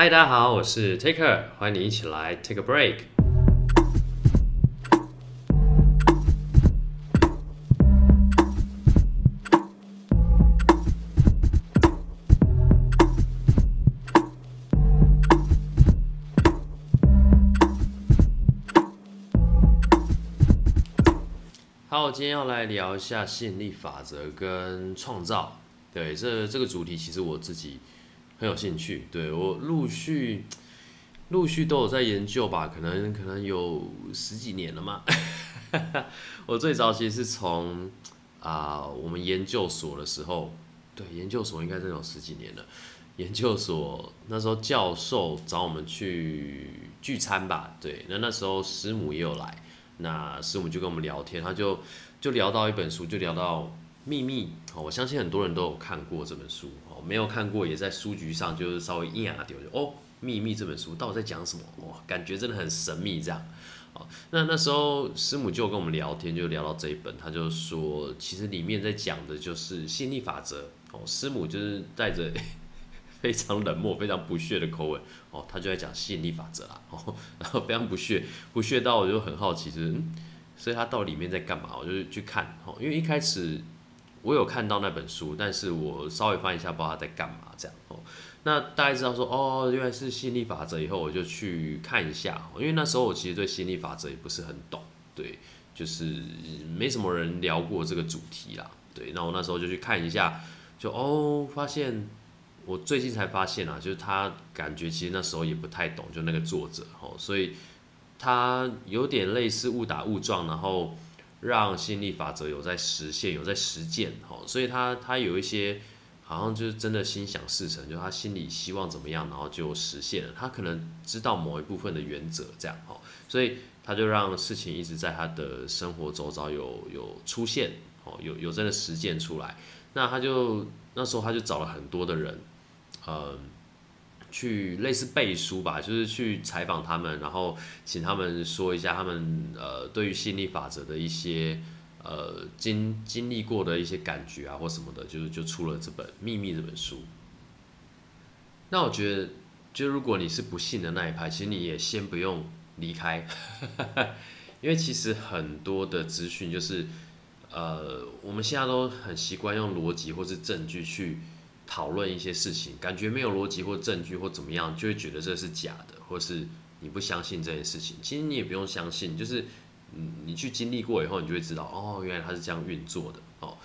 嗨，大家好，我是 Taker，欢迎你一起来 Take a Break。好，今天要来聊一下吸引力法则跟创造。对，这这个主题其实我自己很有兴趣。对我陆续陆续都有在研究吧，可能可能有十几年了嘛。我最早其实是从啊我们研究所的时候，对研究所应该真有十几年了。研究所那时候教授找我们去聚餐吧，对，那那时候师母也有来，那师母就跟我们聊天，他就就聊到一本书，就聊到。秘密哦，我相信很多人都有看过这本书，没有看过也在书局上就是稍微一眼啊丢就哦，秘密这本书到底在讲什么？哇，感觉真的很神秘这样。哦，那那时候师母就跟我们聊天，就聊到这一本，他就说其实里面在讲的就是吸引力法则哦。师母就是带着 非常冷漠、非常不屑的口吻哦，他就在讲吸引力法则啦哦，然后非常不屑，不屑到我就很好奇，就是嗯，所以他到里面在干嘛？我就去看哦，因为一开始。我有看到那本书，但是我稍微翻一下，不知道他在干嘛这样哦。那大家知道说哦，原来是吸引力法则以后，我就去看一下，因为那时候我其实对吸引力法则也不是很懂，对，就是没什么人聊过这个主题啦，对。那我那时候就去看一下，就哦，发现我最近才发现啊，就是他感觉其实那时候也不太懂，就那个作者哦，所以他有点类似误打误撞，然后。让吸引力法则有在实现，有在实践，吼，所以他他有一些好像就是真的心想事成，就他心里希望怎么样，然后就实现了。他可能知道某一部分的原则，这样，哦，所以他就让事情一直在他的生活周遭有有出现，哦，有有真的实践出来。那他就那时候他就找了很多的人，嗯。去类似背书吧，就是去采访他们，然后请他们说一下他们呃对于吸引力法则的一些呃经经历过的一些感觉啊或什么的，就是就出了这本《秘密》这本书。那我觉得，就如果你是不信的那一派，其实你也先不用离开，因为其实很多的资讯就是呃我们现在都很习惯用逻辑或是证据去。讨论一些事情，感觉没有逻辑或证据或怎么样，就会觉得这是假的，或是你不相信这件事情。其实你也不用相信，就是你你去经历过以后，你就会知道，哦，原来它是这样运作的。哦，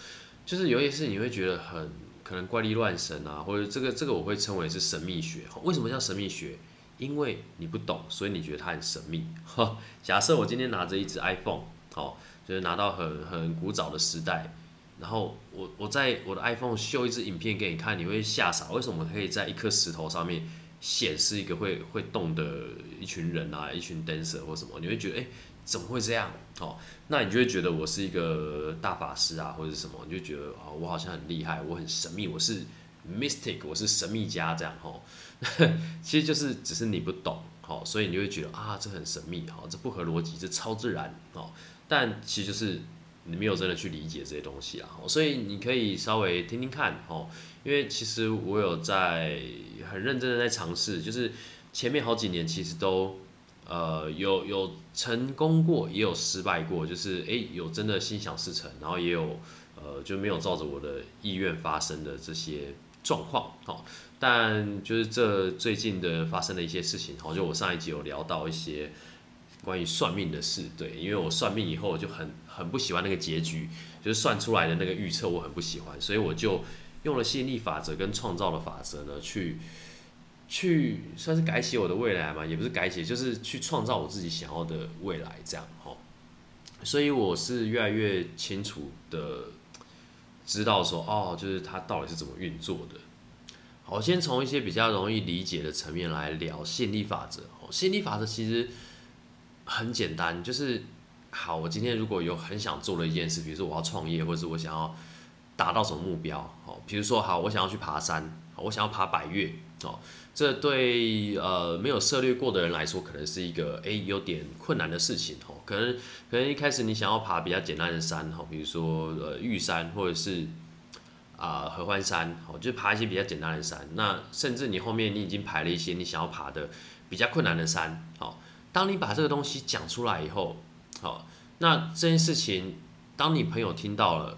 就是有些事你会觉得很可能怪力乱神啊，或者这个这个我会称为是神秘学。为什么叫神秘学？因为你不懂，所以你觉得它很神秘。哈，假设我今天拿着一只 iPhone，哦，就是拿到很很古早的时代。然后我我在我的 iPhone 秀一支影片给你看，你会吓傻。为什么可以在一颗石头上面显示一个会会动的一群人啊，一群 dancer 或什么？你会觉得哎，怎么会这样？哦，那你就会觉得我是一个大法师啊，或者什么？你就觉得哦，我好像很厉害，我很神秘，我是 mystic，我是神秘家这样哦。其实就是只是你不懂，哦，所以你就会觉得啊，这很神秘，哦，这不合逻辑，这超自然，哦。但其实就是。你没有真的去理解这些东西啊，所以你可以稍微听听看哦，因为其实我有在很认真的在尝试，就是前面好几年其实都呃有有成功过，也有失败过，就是诶有真的心想事成，然后也有呃就没有照着我的意愿发生的这些状况哦，但就是这最近的发生的一些事情，好就我上一集有聊到一些。关于算命的事，对，因为我算命以后就很很不喜欢那个结局，就是算出来的那个预测我很不喜欢，所以我就用了吸引力法则跟创造的法则呢，去去算是改写我的未来嘛，也不是改写，就是去创造我自己想要的未来这样哈。所以我是越来越清楚的知道说，哦，就是它到底是怎么运作的。好，先从一些比较容易理解的层面来聊吸引力法则。吸引力法则其实。很简单，就是好。我今天如果有很想做的一件事，比如说我要创业，或者是我想要达到什么目标，好，比如说好，我想要去爬山，我想要爬百越，哦，这对呃没有涉猎过的人来说，可能是一个诶有点困难的事情，哦，可能可能一开始你想要爬比较简单的山，哈，比如说呃玉山，或者是啊合欢山，好，就爬一些比较简单的山。那甚至你后面你已经排了一些你想要爬的比较困难的山，好，当你把这个东西讲出来以后，好，那这件事情当你朋友听到了，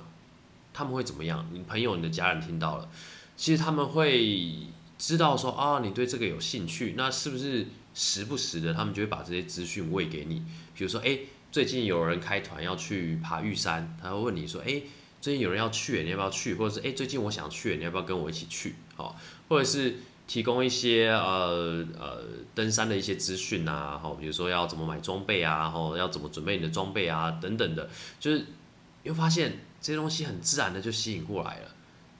他们会怎么样？你朋友、你的家人听到了，其实他们会知道说啊，你对这个有兴趣，那是不是时不时的他们就会把这些资讯喂给你？比如说，哎。最近有人开团要去爬玉山，他会问你说：“哎，最近有人要去，你要不要去？”或者是“哎，最近我想去，你要不要跟我一起去？”好，或者是提供一些呃呃登山的一些资讯啊，好，比如说要怎么买装备啊，然后要怎么准备你的装备啊，等等的，就是又发现这些东西很自然的就吸引过来了，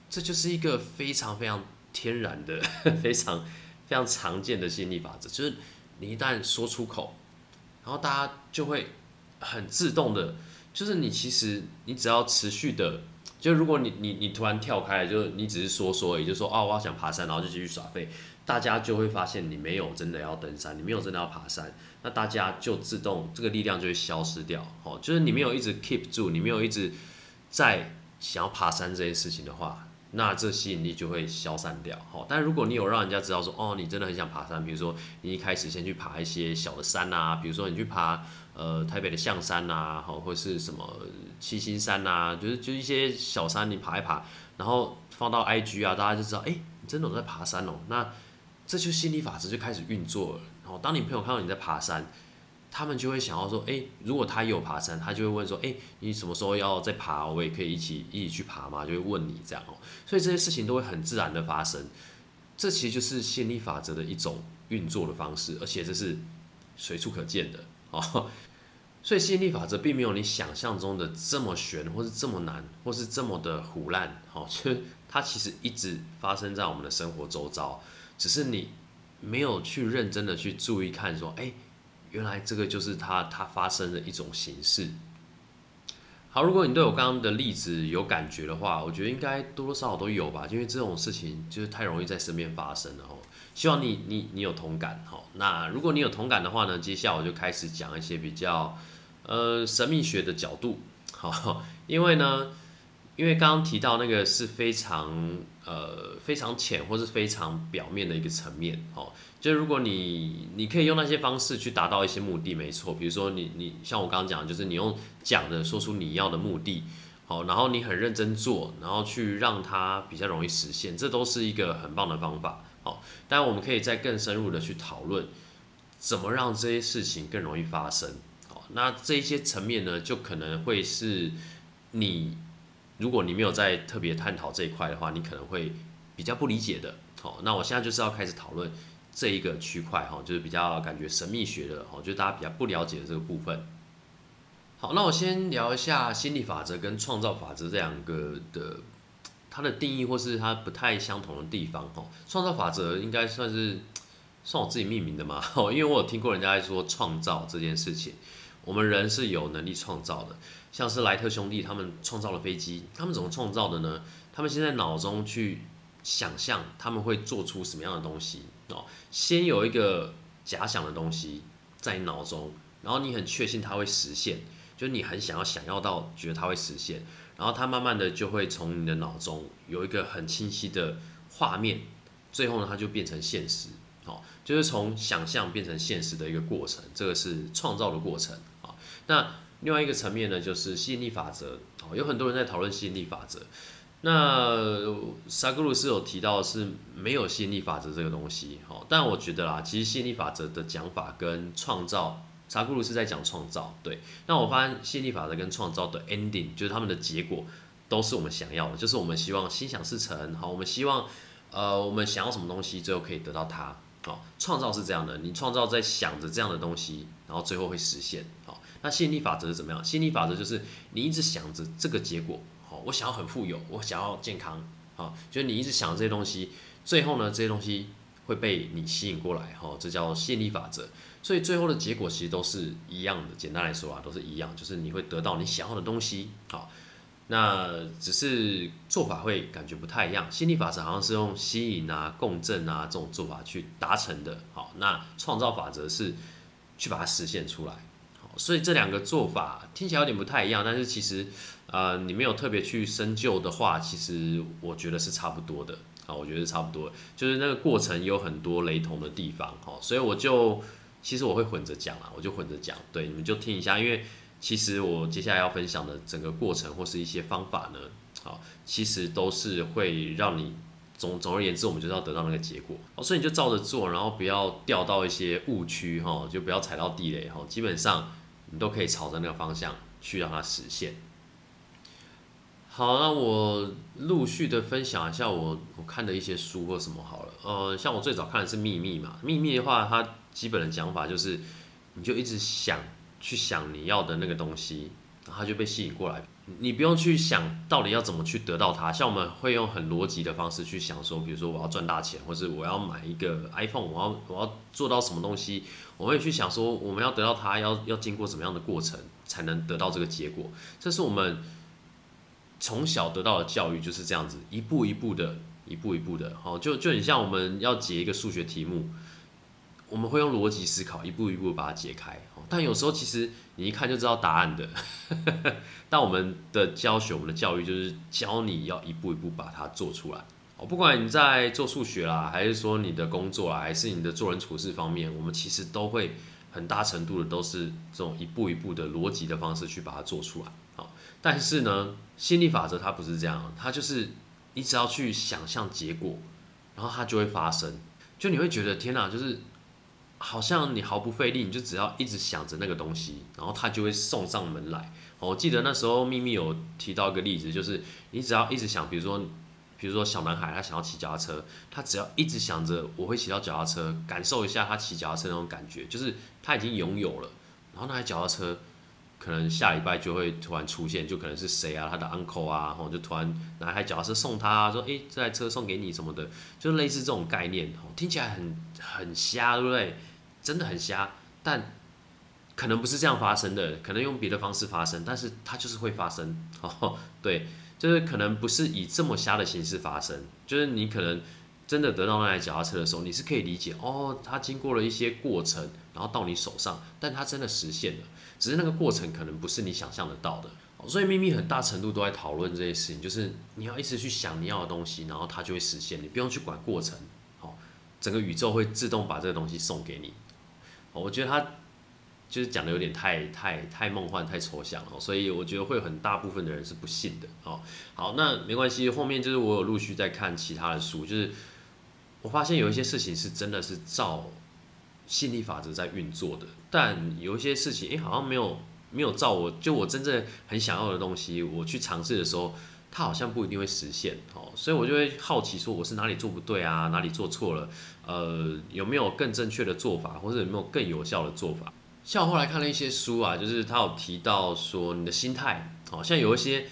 这就是一个非常非常天然的、非常非常常见的吸引力法则，就是你一旦说出口，然后大家就会。很自动的，就是你其实你只要持续的，就如果你你你突然跳开，就你只是说说，也就说哦，我要想爬山，然后就继续耍废，大家就会发现你没有真的要登山，你没有真的要爬山，那大家就自动这个力量就会消失掉，哦，就是你没有一直 keep 住，你没有一直在想要爬山这件事情的话，那这吸引力就会消散掉，好，但如果你有让人家知道说，哦，你真的很想爬山，比如说你一开始先去爬一些小的山啊，比如说你去爬。呃，台北的象山呐，好，或是什么七星山呐，就是就一些小山，你爬一爬，然后放到 IG 啊，大家就知道，哎，你真的在爬山哦。那这就心理法则就开始运作了。然后当你朋友看到你在爬山，他们就会想要说，哎，如果他有爬山，他就会问说，哎，你什么时候要再爬？我也可以一起一起去爬嘛，就会问你这样哦。所以这些事情都会很自然的发生。这其实就是心理法则的一种运作的方式，而且这是随处可见的哦。所以吸引力法则并没有你想象中的这么玄，或是这么难，或是这么的胡烂，好，就它其实一直发生在我们的生活周遭，只是你没有去认真的去注意看，说，哎，原来这个就是它它发生的一种形式。好，如果你对我刚刚的例子有感觉的话，我觉得应该多多少少都有吧，因为这种事情就是太容易在身边发生了哦。希望你你你有同感，好，那如果你有同感的话呢，接下来我就开始讲一些比较。呃，神秘学的角度，好，因为呢，因为刚刚提到那个是非常呃非常浅或是非常表面的一个层面，哦，就如果你你可以用那些方式去达到一些目的，没错，比如说你你像我刚刚讲，就是你用讲的说出你要的目的，好，然后你很认真做，然后去让它比较容易实现，这都是一个很棒的方法，好，当然我们可以再更深入的去讨论，怎么让这些事情更容易发生。那这一些层面呢，就可能会是你，如果你没有在特别探讨这一块的话，你可能会比较不理解的。好，那我现在就是要开始讨论这一个区块哈，就是比较感觉神秘学的，哈，就是大家比较不了解的这个部分。好，那我先聊一下心理法则跟创造法则这两个的它的定义或是它不太相同的地方。哈，创造法则应该算是算我自己命名的嘛，因为我有听过人家在说创造这件事情。我们人是有能力创造的，像是莱特兄弟他们创造了飞机，他们怎么创造的呢？他们先在脑中去想象他们会做出什么样的东西哦，先有一个假想的东西在脑中，然后你很确信它会实现，就你很想要想要到觉得它会实现，然后它慢慢的就会从你的脑中有一个很清晰的画面，最后呢它就变成现实，好，就是从想象变成现实的一个过程，这个是创造的过程。那另外一个层面呢，就是吸引力法则哦，有很多人在讨论吸引力法则。那萨格鲁斯有提到是没有吸引力法则这个东西，好，但我觉得啦，其实吸引力法则的讲法跟创造，萨格鲁斯在讲创造，对。那我发现吸引力法则跟创造的 ending，就是他们的结果，都是我们想要的，就是我们希望心想事成，好，我们希望，呃，我们想要什么东西，最后可以得到它，好，创造是这样的，你创造在想着这样的东西，然后最后会实现，好。那吸引力法则是怎么样？吸引力法则就是你一直想着这个结果，好，我想要很富有，我想要健康，好，就是你一直想这些东西，最后呢，这些东西会被你吸引过来，哈，这叫吸引力法则。所以最后的结果其实都是一样的，简单来说啊，都是一样，就是你会得到你想要的东西，好，那只是做法会感觉不太一样。吸引力法则好像是用吸引啊、共振啊这种做法去达成的，好，那创造法则是去把它实现出来。所以这两个做法听起来有点不太一样，但是其实呃你没有特别去深究的话，其实我觉得是差不多的啊，我觉得是差不多，就是那个过程有很多雷同的地方哈，所以我就其实我会混着讲啊，我就混着讲，对，你们就听一下，因为其实我接下来要分享的整个过程或是一些方法呢，好，其实都是会让你。总总而言之，我们就是要得到那个结果，所以你就照着做，然后不要掉到一些误区哈，就不要踩到地雷哈。基本上你都可以朝着那个方向去让它实现。好，那我陆续的分享一下我我看的一些书或什么好了。呃，像我最早看的是《秘密》嘛，《秘密》的话，它基本的讲法就是，你就一直想去想你要的那个东西，然后就被吸引过来。你不用去想到底要怎么去得到它，像我们会用很逻辑的方式去想说，比如说我要赚大钱，或是我要买一个 iPhone，我要我要做到什么东西，我会去想说我们要得到它要要经过什么样的过程才能得到这个结果，这是我们从小得到的教育就是这样子，一步一步的，一步一步的，好，就就很像我们要解一个数学题目。我们会用逻辑思考，一步一步把它解开。但有时候其实你一看就知道答案的。但我们的教学，我们的教育就是教你要一步一步把它做出来。哦，不管你在做数学啦，还是说你的工作啦，还是你的做人处事方面，我们其实都会很大程度的都是这种一步一步的逻辑的方式去把它做出来。好，但是呢，心理法则它不是这样，它就是你只要去想象结果，然后它就会发生。就你会觉得天哪，就是。好像你毫不费力，你就只要一直想着那个东西，然后它就会送上门来。我记得那时候秘密有提到一个例子，就是你只要一直想，比如说，比如说小男孩他想要骑脚踏车，他只要一直想着我会骑到脚踏车，感受一下他骑脚踏车那种感觉，就是他已经拥有了。然后那台脚踏车可能下礼拜就会突然出现，就可能是谁啊，他的 uncle 啊，然后就突然拿台脚踏车送他，说，诶，这台车送给你什么的，就类似这种概念，听起来很很瞎，对不对？真的很瞎，但可能不是这样发生的，可能用别的方式发生，但是它就是会发生。哦，对，就是可能不是以这么瞎的形式发生，就是你可能真的得到那台脚踏车的时候，你是可以理解，哦，它经过了一些过程，然后到你手上，但它真的实现了，只是那个过程可能不是你想象得到的。所以秘密很大程度都在讨论这些事情，就是你要一直去想你要的东西，然后它就会实现，你不用去管过程，好，整个宇宙会自动把这个东西送给你。我觉得他就是讲的有点太太太梦幻、太抽象了，所以我觉得会很大部分的人是不信的。哦，好，那没关系，后面就是我有陆续在看其他的书，就是我发现有一些事情是真的是照吸引力法则在运作的，但有一些事情，哎，好像没有没有照我就我真正很想要的东西，我去尝试的时候。它好像不一定会实现哦，所以我就会好奇说我是哪里做不对啊，哪里做错了？呃，有没有更正确的做法，或者有没有更有效的做法？像我后来看了一些书啊，就是他有提到说你的心态，好像有一些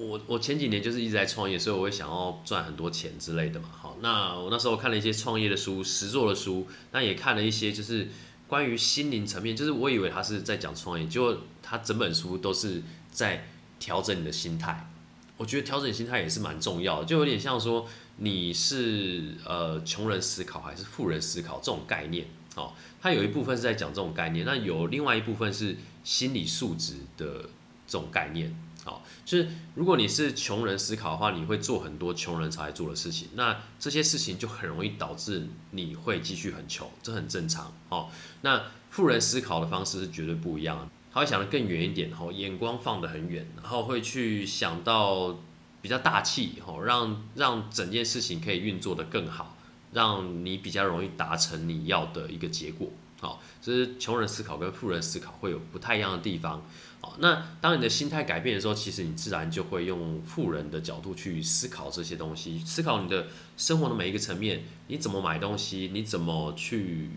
我我前几年就是一直在创业，所以我会想要赚很多钱之类的嘛。好，那我那时候看了一些创业的书、实作的书，那也看了一些就是关于心灵层面，就是我以为他是在讲创业，结果他整本书都是在调整你的心态。我觉得调整心态也是蛮重要的，就有点像说你是呃穷人思考还是富人思考这种概念，哦，它有一部分是在讲这种概念，那有另外一部分是心理素质的这种概念，好，就是如果你是穷人思考的话，你会做很多穷人才做的事情，那这些事情就很容易导致你会继续很穷，这很正常，哦，那富人思考的方式是绝对不一样的。他会想得更远一点，然后眼光放得很远，然后会去想到比较大气，吼，让让整件事情可以运作得更好，让你比较容易达成你要的一个结果，好，这是穷人思考跟富人思考会有不太一样的地方，好，那当你的心态改变的时候，其实你自然就会用富人的角度去思考这些东西，思考你的生活的每一个层面，你怎么买东西，你怎么去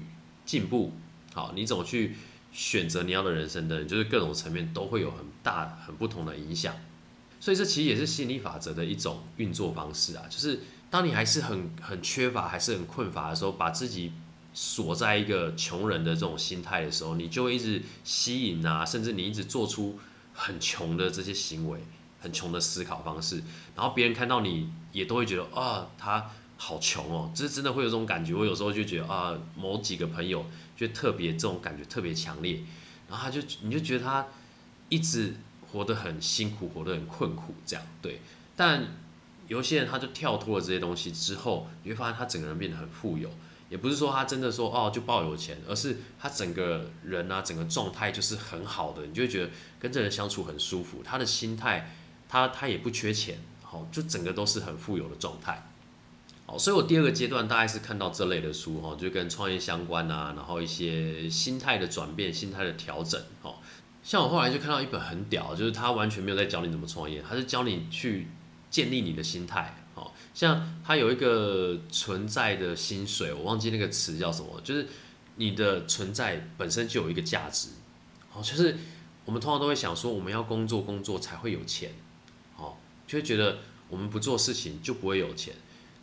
进步，好，你怎么去。选择你要的人生的人，就是各种层面都会有很大很不同的影响，所以这其实也是心理法则的一种运作方式啊。就是当你还是很很缺乏，还是很困乏的时候，把自己锁在一个穷人的这种心态的时候，你就会一直吸引啊，甚至你一直做出很穷的这些行为，很穷的思考方式，然后别人看到你也都会觉得啊，他好穷哦，这真的会有这种感觉。我有时候就觉得啊，某几个朋友。就特别这种感觉特别强烈，然后他就你就觉得他一直活得很辛苦，活得很困苦这样，对。但有些人他就跳脱了这些东西之后，你会发现他整个人变得很富有。也不是说他真的说哦就抱有钱，而是他整个人啊，整个状态就是很好的，你就会觉得跟这人相处很舒服。他的心态，他他也不缺钱，好，就整个都是很富有的状态。好，所以我第二个阶段大概是看到这类的书，哈，就跟创业相关啊，然后一些心态的转变、心态的调整，哦，像我后来就看到一本很屌，就是他完全没有在教你怎么创业，他是教你去建立你的心态。像它有一个存在的薪水，我忘记那个词叫什么，就是你的存在本身就有一个价值，哦，就是我们通常都会想说，我们要工作工作才会有钱，哦，就会觉得我们不做事情就不会有钱，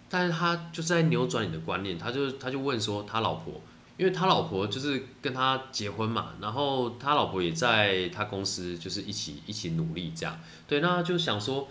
但是他就在扭转你的观念，他就他就问说他老婆，因为他老婆就是跟他结婚嘛，然后他老婆也在他公司就是一起一起努力这样，对，那就想说。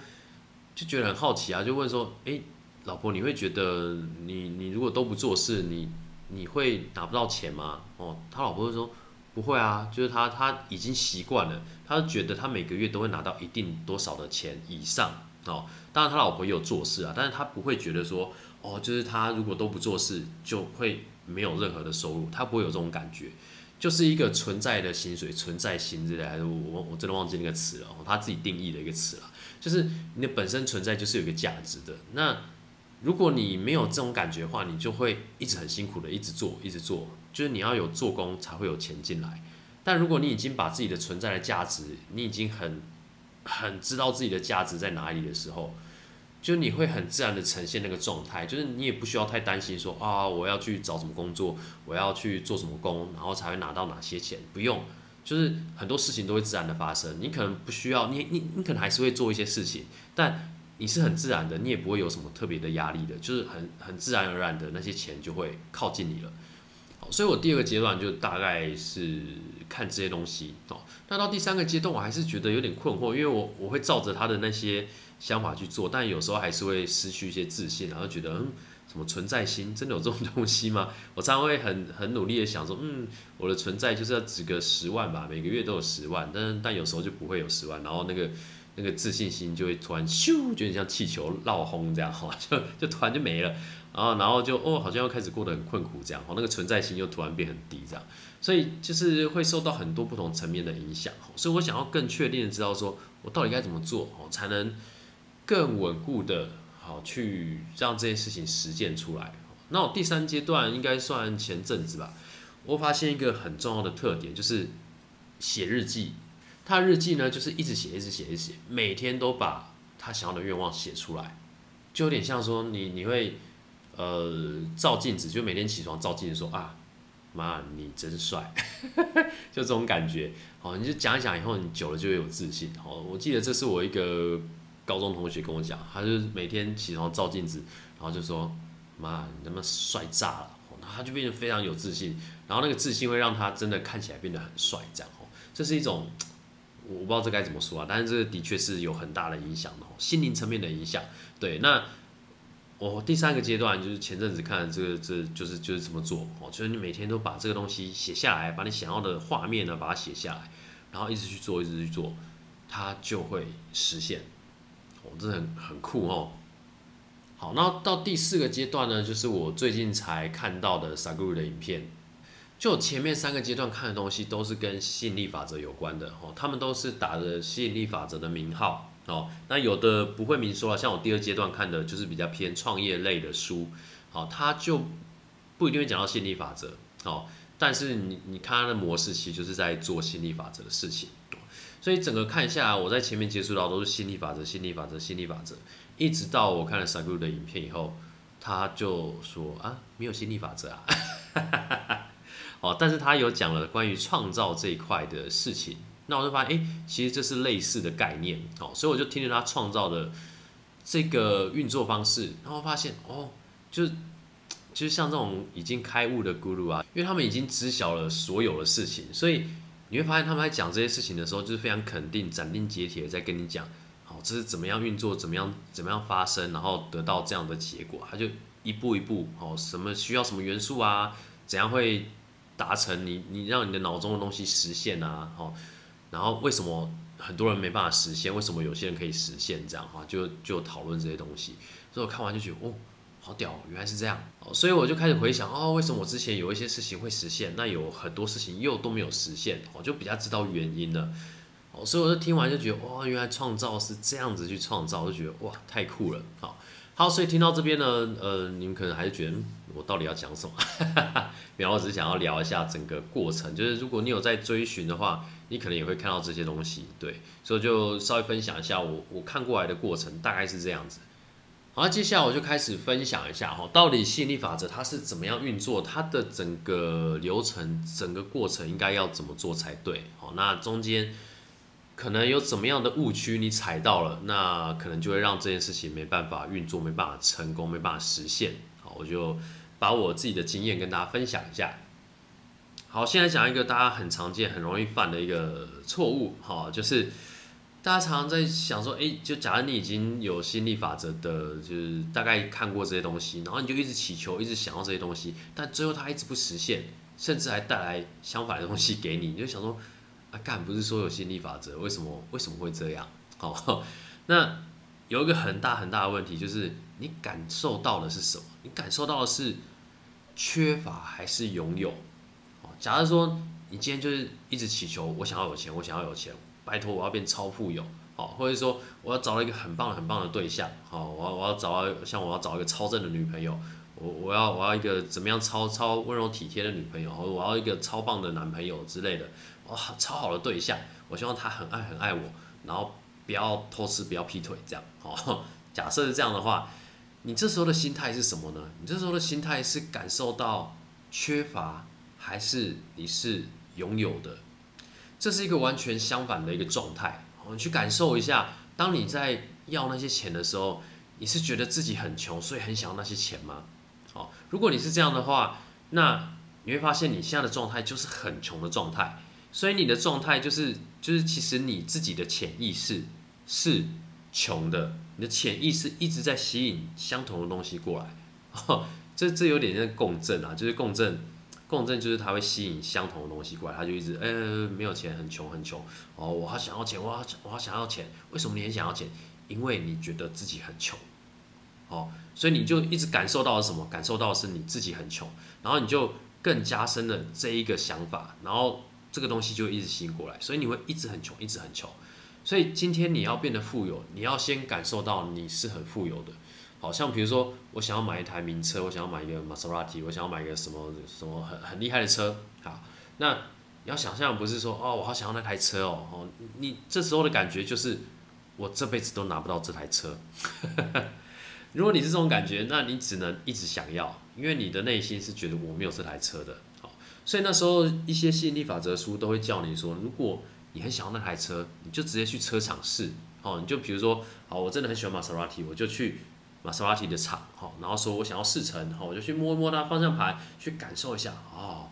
就觉得很好奇啊，就问说：“哎，老婆，你会觉得你你如果都不做事，你你会拿不到钱吗？”哦，他老婆就说：“不会啊，就是他他已经习惯了，他觉得他每个月都会拿到一定多少的钱以上哦。当然他老婆也有做事啊，但是他不会觉得说哦，就是他如果都不做事就会没有任何的收入，他不会有这种感觉，就是一个存在的薪水，存在薪资的，还是我我真的忘记那个词了，他自己定义的一个词了。”就是你的本身存在就是有一个价值的。那如果你没有这种感觉的话，你就会一直很辛苦的一直做，一直做。就是你要有做工才会有钱进来。但如果你已经把自己的存在的价值，你已经很很知道自己的价值在哪里的时候，就你会很自然的呈现那个状态。就是你也不需要太担心说啊，我要去找什么工作，我要去做什么工，然后才会拿到哪些钱，不用。就是很多事情都会自然的发生，你可能不需要，你你你可能还是会做一些事情，但你是很自然的，你也不会有什么特别的压力的，就是很很自然而然的那些钱就会靠近你了。好所以我第二个阶段就大概是看这些东西哦。那到第三个阶段，我还是觉得有点困惑，因为我我会照着他的那些想法去做，但有时候还是会失去一些自信，然后觉得嗯。什么存在心真的有这种东西吗？我常常会很很努力的想说，嗯，我的存在就是要值个十万吧，每个月都有十万，但但有时候就不会有十万，然后那个那个自信心就会突然咻，就像气球落轰这样哈，就就突然就没了，然后然后就哦，好像又开始过得很困苦这样，哦，那个存在心又突然变很低这样，所以就是会受到很多不同层面的影响，所以我想要更确定的知道说我到底该怎么做哦，才能更稳固的。好，去让这件事情实践出来。那我第三阶段应该算前阵子吧。我发现一个很重要的特点，就是写日记。他日记呢，就是一直写，一直写，一直写，每天都把他想要的愿望写出来，就有点像说你你会呃照镜子，就每天起床照镜子说啊，妈，你真帅，就这种感觉。好，你就讲一讲以后，你久了就会有自信。好，我记得这是我一个。高中同学跟我讲，他就每天起床照镜子，然后就说：“妈，你他妈帅炸了！”然后他就变得非常有自信，然后那个自信会让他真的看起来变得很帅，这样哦。这是一种我不知道这该怎么说啊，但是这个的确是有很大的影响的，心灵层面的影响。对，那我第三个阶段就是前阵子看这个，这就是就是这么做哦，就是你每天都把这个东西写下来，把你想要的画面呢把它写下来，然后一直去做，一直去做，它就会实现。哦，这很很酷哦。好，那到第四个阶段呢，就是我最近才看到的 Saguru 的影片。就前面三个阶段看的东西都是跟吸引力法则有关的哦，他们都是打着吸引力法则的名号哦。那有的不会明说啊，像我第二阶段看的就是比较偏创业类的书，好，他就不一定会讲到吸引力法则哦，但是你你看他的模式，其实就是在做吸引力法则的事情。所以整个看下来，我在前面接触到都是心理法则、心理法则、心理法则，一直到我看了 Sagu 的影片以后，他就说啊，没有心理法则啊，哦，但是他有讲了关于创造这一块的事情，那我就发现，哎，其实这是类似的概念，哦，所以我就听着他创造的这个运作方式，然后发现，哦，就是就是像这种已经开悟的 Guru 啊，因为他们已经知晓了所有的事情，所以。你会发现他们在讲这些事情的时候，就是非常肯定、斩钉截铁的在跟你讲，好，这是怎么样运作，怎么样怎么样发生，然后得到这样的结果。他就一步一步，哦，什么需要什么元素啊，怎样会达成，你你让你的脑中的东西实现啊，哦，然后为什么很多人没办法实现？为什么有些人可以实现？这样哈，就就讨论这些东西。所以我看完就觉得，哦，好屌，原来是这样。所以我就开始回想，哦，为什么我之前有一些事情会实现，那有很多事情又都没有实现？我就比较知道原因了。哦，所以我就听完就觉得，哇，原来创造是这样子去创造，就觉得哇，太酷了。好，好，所以听到这边呢，呃，你们可能还是觉得我到底要讲什么？然后我只是想要聊一下整个过程，就是如果你有在追寻的话，你可能也会看到这些东西。对，所以就稍微分享一下我我看过来的过程，大概是这样子。好，接下来我就开始分享一下哈，到底吸引力法则它是怎么样运作，它的整个流程、整个过程应该要怎么做才对？好，那中间。可能有怎么样的误区你踩到了，那可能就会让这件事情没办法运作，没办法成功，没办法实现。好，我就把我自己的经验跟大家分享一下。好，现在讲一个大家很常见、很容易犯的一个错误，哈，就是大家常常在想说，哎，就假如你已经有心理法则的，就是大概看过这些东西，然后你就一直祈求，一直想要这些东西，但最后它一直不实现，甚至还带来相反的东西给你，你就想说。啊，干不是说有心理法则，为什么 为什么会这样？好，那有一个很大很大的问题，就是你感受到的是什么？你感受到的是缺乏还是拥有？哦，假如说你今天就是一直祈求我想要有钱，我想要有钱，拜托我要变超富有，好，或者说我要找到一个很棒很棒的对象，好，我要我要找到像我要找一个超正的女朋友，我我要我要一个怎么样超超温柔体贴的女朋友，或者我要一个超棒的男朋友之类的。哇，超好的对象，我希望他很爱很爱我，然后不要偷吃，不要劈腿，这样。哦，假设是这样的话，你这时候的心态是什么呢？你这时候的心态是感受到缺乏，还是你是拥有的？这是一个完全相反的一个状态。我们去感受一下，当你在要那些钱的时候，你是觉得自己很穷，所以很想要那些钱吗？好，如果你是这样的话，那你会发现你现在的状态就是很穷的状态。所以你的状态就是，就是其实你自己的潜意识是穷的，你的潜意识一直在吸引相同的东西过来，这这有点像共振啊，就是共振，共振就是它会吸引相同的东西过来，它就一直，呃，没有钱，很穷，很穷，哦，我好想要钱，我好我好想要钱，为什么你很想要钱？因为你觉得自己很穷，哦，所以你就一直感受到了什么？感受到是你自己很穷，然后你就更加深了这一个想法，然后。这个东西就一直吸引过来，所以你会一直很穷，一直很穷。所以今天你要变得富有，你要先感受到你是很富有的。好像比如说，我想要买一台名车，我想要买一个玛莎拉蒂，我想要买一个什么什么很很厉害的车。好，那你要想象不是说哦，我好想要那台车哦，哦，你这时候的感觉就是我这辈子都拿不到这台车。如果你是这种感觉，那你只能一直想要，因为你的内心是觉得我没有这台车的。好所以那时候一些吸引力法则书都会叫你说，如果你很想要那台车，你就直接去车厂试，哦，你就比如说，好，我真的很喜欢玛莎拉蒂，我就去玛莎拉蒂的厂，好，然后说我想要试乘，好，我就去摸一摸它方向盘，去感受一下，哦，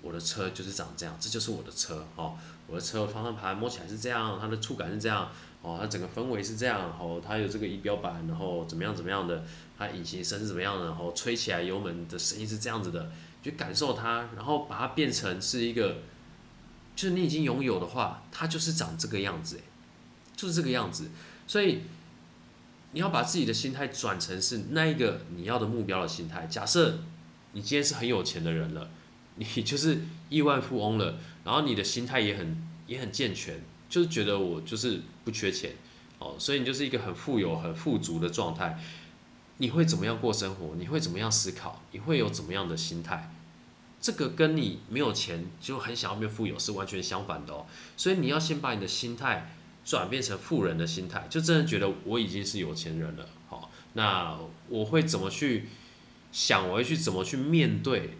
我的车就是长这样，这就是我的车，哦，我的车方向盘摸起来是这样，它的触感是这样，哦，它整个氛围是这样，哦，它有这个仪表板，然后怎么样怎么样的，它引擎声是怎么样的，然后吹起来油门的声音是这样子的。去感受它，然后把它变成是一个，就是你已经拥有的话，它就是长这个样子，就是这个样子。所以你要把自己的心态转成是那一个你要的目标的心态。假设你今天是很有钱的人了，你就是亿万富翁了，然后你的心态也很也很健全，就是觉得我就是不缺钱，哦，所以你就是一个很富有、很富足的状态。你会怎么样过生活？你会怎么样思考？你会有怎么样的心态？这个跟你没有钱就很想要变富有是完全相反的哦。所以你要先把你的心态转变成富人的心态，就真的觉得我已经是有钱人了。好，那我会怎么去想？我会去怎么去面对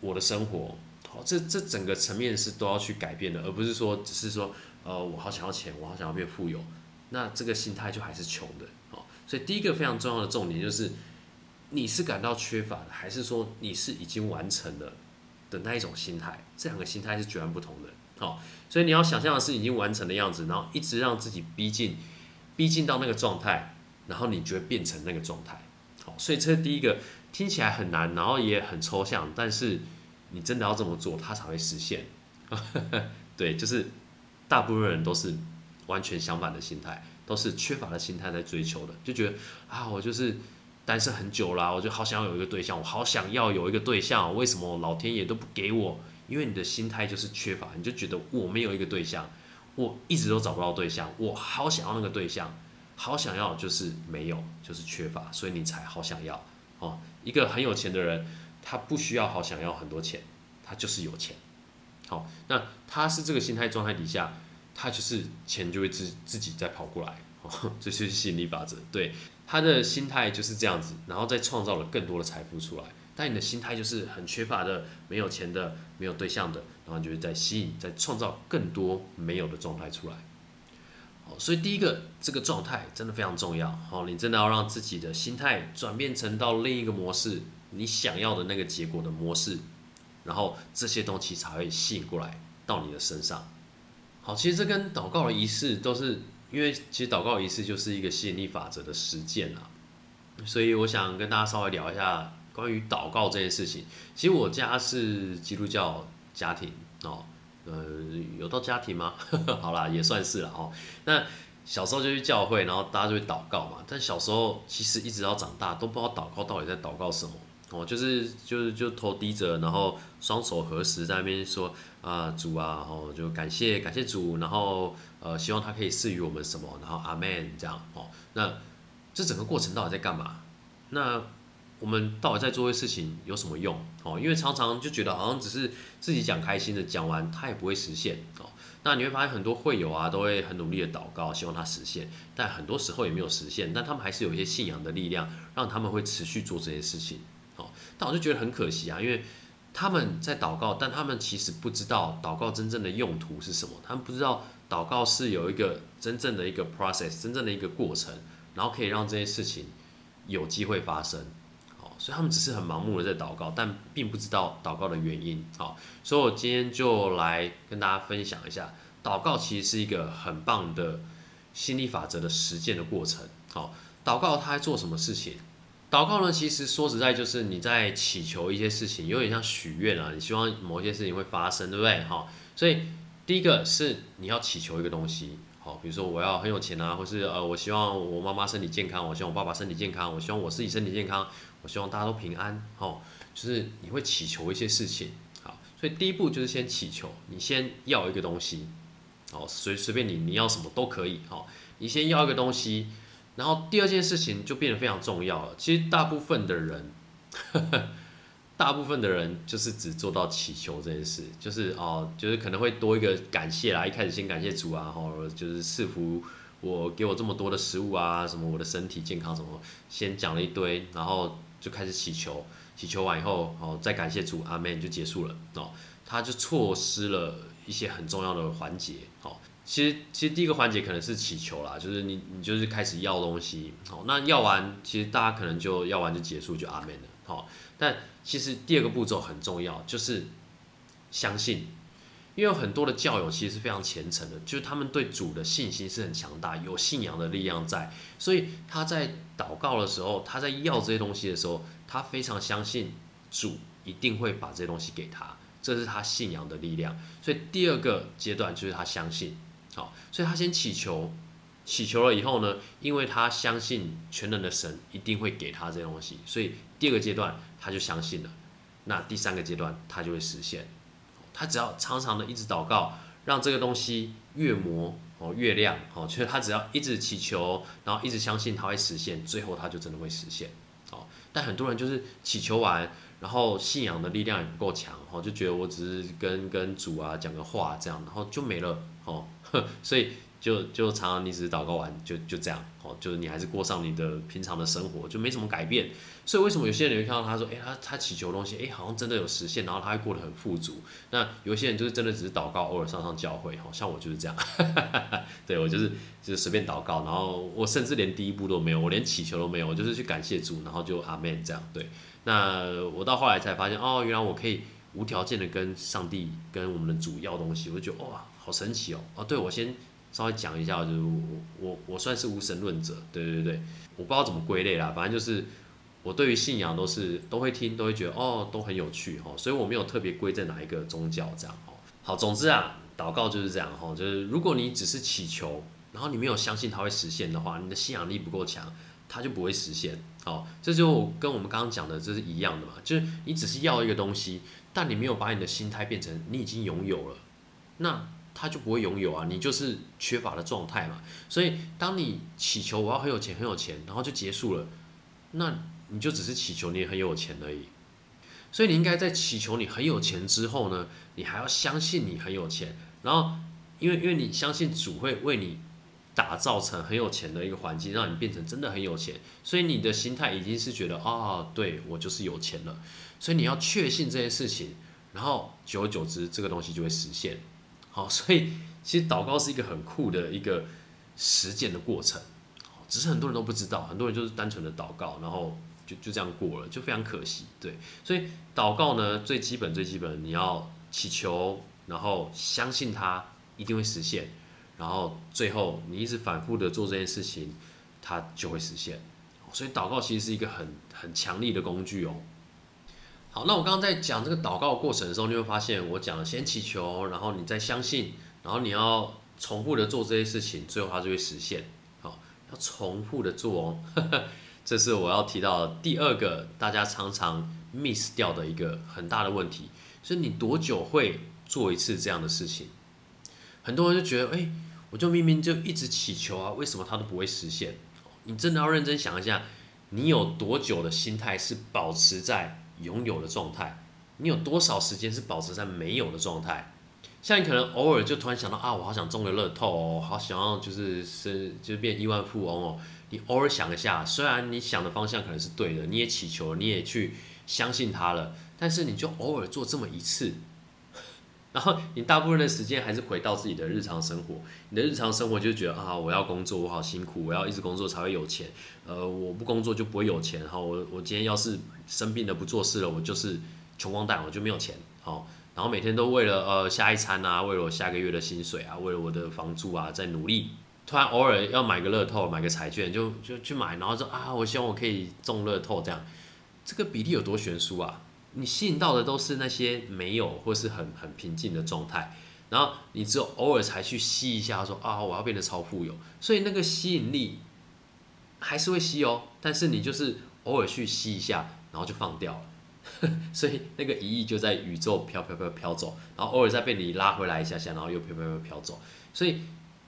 我的生活？好，这这整个层面是都要去改变的，而不是说只是说，呃，我好想要钱，我好想要变富有，那这个心态就还是穷的。好所以第一个非常重要的重点就是，你是感到缺乏的，还是说你是已经完成了的那一种心态？这两个心态是截然不同的。好，所以你要想象的是已经完成的样子，然后一直让自己逼近，逼近到那个状态，然后你就会变成那个状态。好，所以这是第一个听起来很难，然后也很抽象，但是你真的要这么做，它才会实现。对，就是大部分人都是完全相反的心态，都是缺乏的心态在追求的，就觉得啊，我就是单身很久啦，我就好想要有一个对象，我好想要有一个对象，为什么老天爷都不给我？因为你的心态就是缺乏，你就觉得我没有一个对象，我一直都找不到对象，我好想要那个对象，好想要就是没有，就是缺乏，所以你才好想要哦。一个很有钱的人，他不需要好想要很多钱，他就是有钱。好，那他是这个心态状态底下，他就是钱就会自自己再跑过来，哦 这就是吸引力法则。对，他的心态就是这样子，然后再创造了更多的财富出来。但你的心态就是很缺乏的，没有钱的，没有对象的，然后就是在吸引，在创造更多没有的状态出来。好，所以第一个这个状态真的非常重要。好，你真的要让自己的心态转变成到另一个模式，你想要的那个结果的模式，然后这些东西才会吸引过来到你的身上。好，其实这跟祷告的仪式都是，因为其实祷告仪式就是一个吸引力法则的实践啊。所以我想跟大家稍微聊一下。关于祷告这件事情，其实我家是基督教家庭哦，呃，有到家庭吗？好啦，也算是了哦。那小时候就去教会，然后大家就会祷告嘛。但小时候其实一直到长大都不知道祷告到底在祷告什么哦，就是就是就头低着，然后双手合十在那边说啊主啊，然后就感谢感谢主，然后呃希望他可以赐予我们什么，然后阿门这样哦。那这整个过程到底在干嘛？那我们到底在做些事情有什么用？哦，因为常常就觉得好像只是自己讲开心的，讲完它也不会实现哦。那你会发现很多会友啊，都会很努力的祷告，希望它实现，但很多时候也没有实现。但他们还是有一些信仰的力量，让他们会持续做这些事情。哦，但我就觉得很可惜啊，因为他们在祷告，但他们其实不知道祷告真正的用途是什么。他们不知道祷告是有一个真正的一个 process，真正的一个过程，然后可以让这些事情有机会发生。所以他们只是很盲目的在祷告，但并不知道祷告的原因。好，所以我今天就来跟大家分享一下，祷告其实是一个很棒的心理法则的实践的过程。好，祷告它在做什么事情？祷告呢，其实说实在就是你在祈求一些事情，有点像许愿啊，你希望某些事情会发生，对不对？好，所以第一个是你要祈求一个东西。好，比如说我要很有钱啊，或是呃，我希望我妈妈身体健康，我希望我爸爸身体健康，我希望我自己身体健康。我希望大家都平安，哦，就是你会祈求一些事情，好，所以第一步就是先祈求，你先要一个东西，哦，随随便你你要什么都可以，好，你先要一个东西，然后第二件事情就变得非常重要了。其实大部分的人，大部分的人就是只做到祈求这件事，就是哦，就是可能会多一个感谢啦，一开始先感谢主啊，哦，就是赐福我给我这么多的食物啊，什么我的身体健康什么，先讲了一堆，然后。就开始祈求，祈求完以后，哦，再感谢主，阿门就结束了，哦，他就错失了一些很重要的环节，哦，其实其实第一个环节可能是祈求啦，就是你你就是开始要东西，好，那要完，其实大家可能就要完就结束就阿门了，好，但其实第二个步骤很重要，就是相信。因为很多的教友其实是非常虔诚的，就是他们对主的信心是很强大，有信仰的力量在，所以他在祷告的时候，他在要这些东西的时候，他非常相信主一定会把这些东西给他，这是他信仰的力量。所以第二个阶段就是他相信，好，所以他先祈求，祈求了以后呢，因为他相信全能的神一定会给他这些东西，所以第二个阶段他就相信了，那第三个阶段他就会实现。他只要常常的一直祷告，让这个东西越磨哦越亮哦，就是他只要一直祈求，然后一直相信他会实现，最后他就真的会实现哦。但很多人就是祈求完，然后信仰的力量也不够强哦，就觉得我只是跟跟主啊讲个话这样，然后就没了哦，所以。就就常常你只是祷告完就就这样哦，就是你还是过上你的平常的生活，就没什么改变。所以为什么有些人会看到他说，哎，他他祈求东西，哎，好像真的有实现，然后他会过得很富足。那有些人就是真的只是祷告，偶尔上上教会，好像我就是这样。对我就是就是随便祷告，然后我甚至连第一步都没有，我连祈求都没有，我就是去感谢主，然后就阿门这样。对，那我到后来才发现，哦，原来我可以无条件的跟上帝跟我们的主要东西，我就觉得哇，好神奇哦。哦，对我先。稍微讲一下，就是我我我算是无神论者，对对对，我不知道怎么归类啦，反正就是我对于信仰都是都会听，都会觉得哦，都很有趣哈，所以我没有特别归在哪一个宗教这样哈。好，总之啊，祷告就是这样哈，就是如果你只是祈求，然后你没有相信它会实现的话，你的信仰力不够强，它就不会实现。好，这就跟我们刚刚讲的这是一样的嘛，就是你只是要一个东西，但你没有把你的心态变成你已经拥有了，那他就不会拥有啊，你就是缺乏的状态嘛。所以当你祈求我要很有钱很有钱，然后就结束了，那。你就只是祈求你很有钱而已，所以你应该在祈求你很有钱之后呢，你还要相信你很有钱，然后因为因为你相信主会为你打造成很有钱的一个环境，让你变成真的很有钱，所以你的心态已经是觉得啊，对我就是有钱了，所以你要确信这件事情，然后久而久之这个东西就会实现。好，所以其实祷告是一个很酷的一个实践的过程，只是很多人都不知道，很多人就是单纯的祷告，然后。就就这样过了，就非常可惜，对。所以祷告呢，最基本最基本，你要祈求，然后相信它一定会实现，然后最后你一直反复的做这件事情，它就会实现。所以祷告其实是一个很很强力的工具哦。好，那我刚刚在讲这个祷告过程的时候，你会发现我讲先祈求，然后你再相信，然后你要重复的做这些事情，最后它就会实现。好，要重复的做哦。这是我要提到的第二个大家常常 miss 掉的一个很大的问题，就是你多久会做一次这样的事情？很多人就觉得，哎，我就明明就一直祈求啊，为什么它都不会实现？你真的要认真想一下，你有多久的心态是保持在拥有的状态？你有多少时间是保持在没有的状态？像你可能偶尔就突然想到啊，我好想中个乐透哦，好想要就是是就变亿万富翁哦。你偶尔想一下，虽然你想的方向可能是对的，你也祈求，你也去相信他了，但是你就偶尔做这么一次，然后你大部分的时间还是回到自己的日常生活。你的日常生活就觉得啊，我要工作，我好辛苦，我要一直工作才会有钱。呃，我不工作就不会有钱。哈，我我今天要是生病了不做事了，我就是穷光蛋，我就没有钱。好，然后每天都为了呃下一餐啊，为了我下个月的薪水啊，为了我的房租啊在努力。突然偶尔要买个乐透，买个彩券，就就去买，然后说啊，我希望我可以中乐透，这样，这个比例有多悬殊啊？你吸引到的都是那些没有或是很很平静的状态，然后你只有偶尔才去吸一下，说啊，我要变得超富有，所以那个吸引力还是会吸哦，但是你就是偶尔去吸一下，然后就放掉了，所以那个一亿就在宇宙飘飘飘飘走，然后偶尔再被你拉回来一下下，然后又飘飘飘飘走，所以。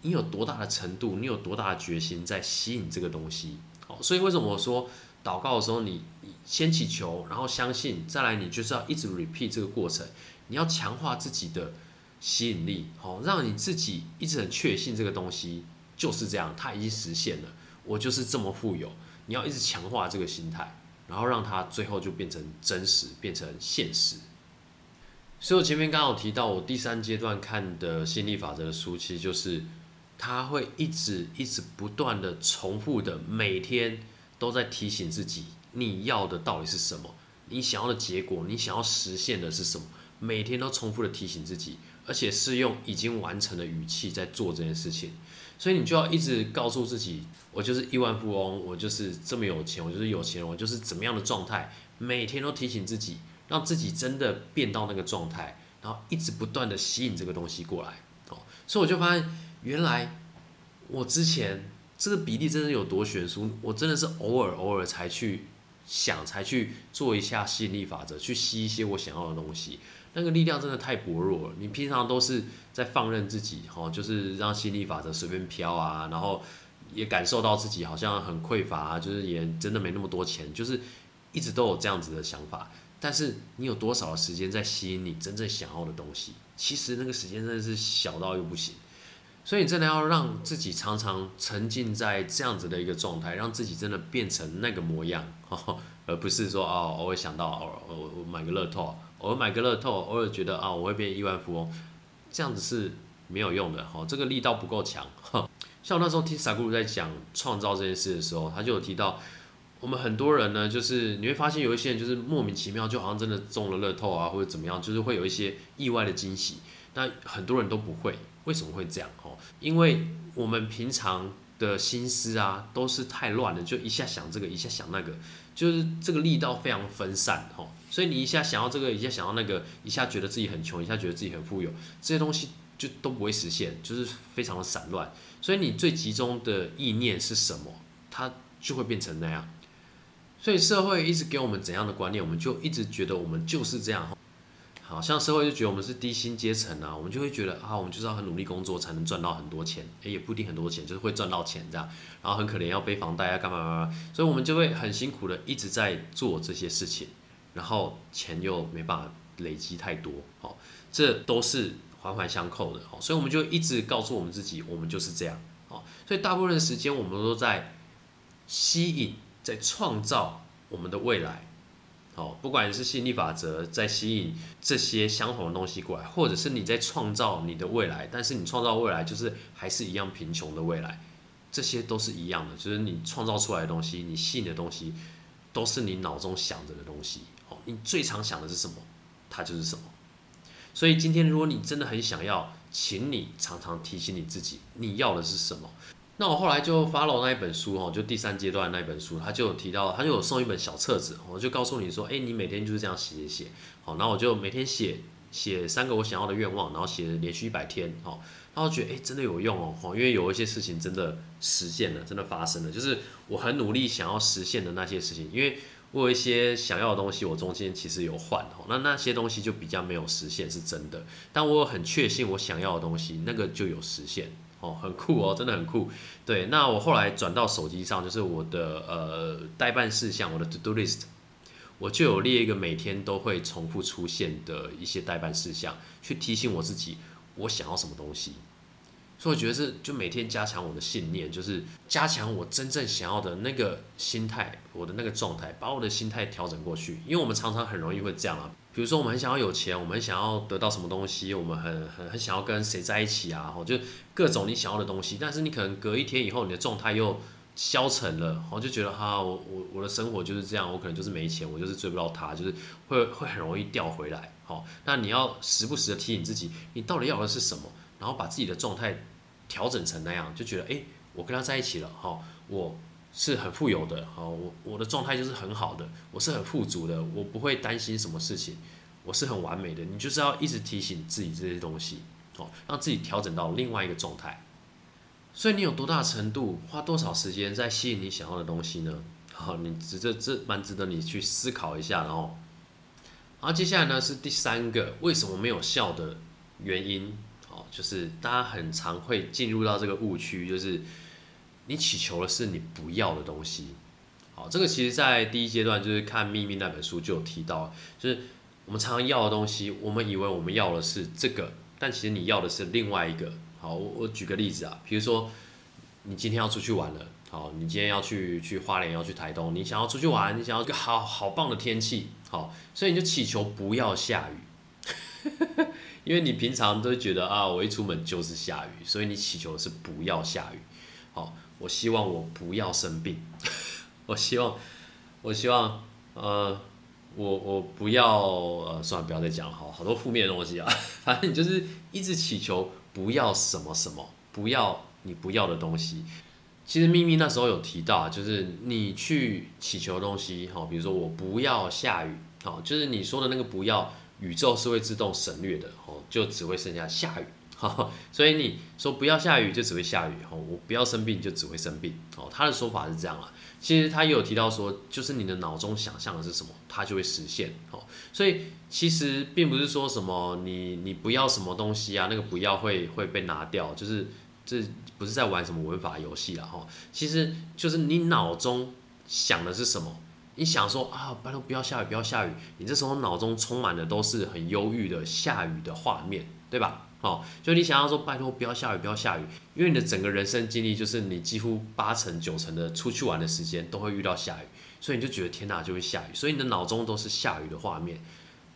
你有多大的程度，你有多大的决心在吸引这个东西？好，所以为什么我说祷告的时候，你先祈求，然后相信，再来你就是要一直 repeat 这个过程，你要强化自己的吸引力，好，让你自己一直很确信这个东西就是这样，它已经实现了，我就是这么富有。你要一直强化这个心态，然后让它最后就变成真实，变成现实。所以我前面刚好提到，我第三阶段看的心理法则的书，其实就是。他会一直一直不断的重复的，每天都在提醒自己，你要的到底是什么？你想要的结果，你想要实现的是什么？每天都重复的提醒自己，而且是用已经完成的语气在做这件事情。所以你就要一直告诉自己，我就是亿万富翁，我就是这么有钱，我就是有钱，我就是怎么样的状态？每天都提醒自己，让自己真的变到那个状态，然后一直不断的吸引这个东西过来。哦，所以我就发现。原来我之前这个比例真的有多悬殊，我真的是偶尔偶尔才去想，才去做一下吸引力法则，去吸一些我想要的东西。那个力量真的太薄弱了。你平常都是在放任自己，哈，就是让吸引力法则随便飘啊，然后也感受到自己好像很匮乏，就是也真的没那么多钱，就是一直都有这样子的想法。但是你有多少的时间在吸引你真正想要的东西？其实那个时间真的是小到又不行。所以你真的要让自己常常沉浸在这样子的一个状态，让自己真的变成那个模样，而不是说哦，偶尔想到哦，我我买个乐透，偶尔买个乐透，偶尔觉得啊，我会变亿万富翁，这样子是没有用的，哈，这个力道不够强。像我那时候听萨古鲁在讲创造这件事的时候，他就有提到，我们很多人呢，就是你会发现有一些人就是莫名其妙，就好像真的中了乐透啊，或者怎么样，就是会有一些意外的惊喜，那很多人都不会。为什么会这样？哦，因为我们平常的心思啊，都是太乱了，就一下想这个，一下想那个，就是这个力道非常分散哈。所以你一下想要这个，一下想要那个，一下觉得自己很穷，一下觉得自己很富有，这些东西就都不会实现，就是非常的散乱。所以你最集中的意念是什么，它就会变成那样。所以社会一直给我们怎样的观念，我们就一直觉得我们就是这样。好像社会就觉得我们是低薪阶层啊，我们就会觉得啊，我们就是要很努力工作才能赚到很多钱，诶，也不一定很多钱，就是会赚到钱这样，然后很可怜要背房贷啊，干嘛干嘛，所以我们就会很辛苦的一直在做这些事情，然后钱又没办法累积太多，好，这都是环环相扣的，好，所以我们就一直告诉我们自己，我们就是这样，好，所以大部分时间我们都在吸引，在创造我们的未来。哦，不管是吸引力法则在吸引这些相同的东西过来，或者是你在创造你的未来，但是你创造未来就是还是一样贫穷的未来，这些都是一样的，就是你创造出来的东西，你吸引的东西，都是你脑中想着的东西。哦，你最常想的是什么，它就是什么。所以今天如果你真的很想要，请你常常提醒你自己，你要的是什么。那我后来就 follow 那一本书哦，就第三阶段那一本书，他就有提到，他就有送一本小册子，我就告诉你说，哎，你每天就是这样写写写，好，然后我就每天写写三个我想要的愿望，然后写连续一百天，哦，然后觉得哎真的有用哦，因为有一些事情真的实现了，真的发生了，就是我很努力想要实现的那些事情，因为我有一些想要的东西，我中间其实有换哈，那那些东西就比较没有实现是真的，但我很确信我想要的东西，那个就有实现。哦，很酷哦，真的很酷。对，那我后来转到手机上，就是我的呃代办事项，我的 to do list，我就有列一个每天都会重复出现的一些代办事项，去提醒我自己我想要什么东西。所以我觉得是就每天加强我的信念，就是加强我真正想要的那个心态，我的那个状态，把我的心态调整过去。因为我们常常很容易会这样啊。比如说，我们很想要有钱，我们想要得到什么东西，我们很很很想要跟谁在一起啊，吼，就各种你想要的东西。但是你可能隔一天以后，你的状态又消沉了，我就觉得哈，我我我的生活就是这样，我可能就是没钱，我就是追不到他，就是会会很容易掉回来，好，那你要时不时的提醒自己，你到底要的是什么，然后把自己的状态调整成那样，就觉得哎，我跟他在一起了，哈，我是很富有的，好，我我的状态就是很好的，我是很富足的，我不会担心什么事情。我是很完美的，你就是要一直提醒自己这些东西，哦，让自己调整到另外一个状态。所以你有多大程度，花多少时间在吸引你想要的东西呢？好，你值这这蛮值得你去思考一下，然后，然后接下来呢是第三个为什么没有效的原因，哦，就是大家很常会进入到这个误区，就是你祈求的是你不要的东西。好，这个其实在第一阶段就是看《秘密》那本书就有提到，就是。我们常常要的东西，我们以为我们要的是这个，但其实你要的是另外一个。好，我我举个例子啊，比如说你今天要出去玩了，好，你今天要去去花莲，要去台东，你想要出去玩，你想要一个好好棒的天气，好，所以你就祈求不要下雨，因为你平常都觉得啊，我一出门就是下雨，所以你祈求的是不要下雨。好，我希望我不要生病，我希望，我希望，呃。我我不要呃，算了，不要再讲好好多负面东西啊。反正你就是一直祈求不要什么什么，不要你不要的东西。其实秘密那时候有提到，就是你去祈求东西，好，比如说我不要下雨，好，就是你说的那个不要，宇宙是会自动省略的，哦，就只会剩下下雨。好，所以你说不要下雨，就只会下雨，哦，我不要生病，就只会生病。哦，他的说法是这样啊。其实他也有提到说，就是你的脑中想象的是什么，它就会实现。哦，所以其实并不是说什么你你不要什么东西啊，那个不要会会被拿掉，就是这不是在玩什么文法游戏了哈。其实就是你脑中想的是什么，你想说啊，拜托不要下雨，不要下雨，你这时候脑中充满的都是很忧郁的下雨的画面，对吧？哦，就你想要说，拜托不要下雨，不要下雨，因为你的整个人生经历就是你几乎八成九成的出去玩的时间都会遇到下雨，所以你就觉得天哪就会下雨，所以你的脑中都是下雨的画面，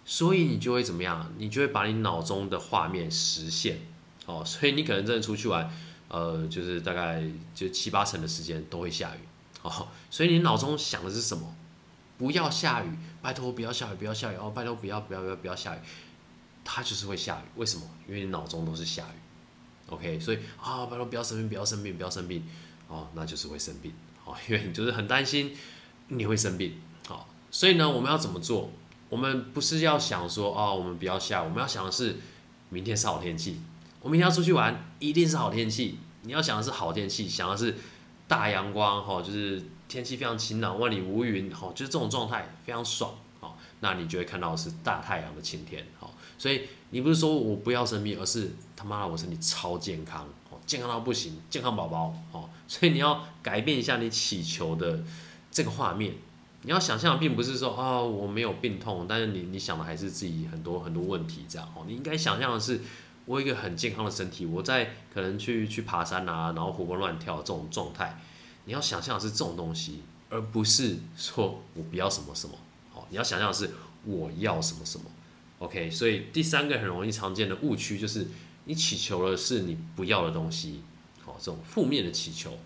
所以你就会怎么样？你就会把你脑中的画面实现。哦，所以你可能真的出去玩，呃，就是大概就七八成的时间都会下雨。哦，所以你脑中想的是什么？不要下雨，拜托不要下雨，不要下雨哦，拜托不要不要不要不要下雨。它就是会下雨，为什么？因为你脑中都是下雨，OK，所以啊，拜托不要生病，不要生病，不要生病，哦，那就是会生病，哦，因为你就是很担心你会生病，好，所以呢，我们要怎么做？我们不是要想说哦，我们不要下，我们要想的是明天是好天气，我明天要出去玩，一定是好天气。你要想的是好天气，想的是大阳光，哈，就是天气非常晴朗，万里无云，哈，就是这种状态非常爽，好，那你就会看到是大太阳的晴天，所以你不是说我不要生病，而是他妈的我身体超健康，哦，健康到不行，健康宝宝，哦，所以你要改变一下你祈求的这个画面，你要想象并不是说啊我没有病痛，但是你你想的还是自己很多很多问题这样，哦，你应该想象的是。我一个很健康的身体，我在可能去去爬山啊，然后活蹦乱跳这种状态，你要想象的是这种东西，而不是说我不要什么什么，哦，你要想象的是我要什么什么，OK。所以第三个很容易常见的误区就是你祈求的是你不要的东西，好，这种负面的祈求，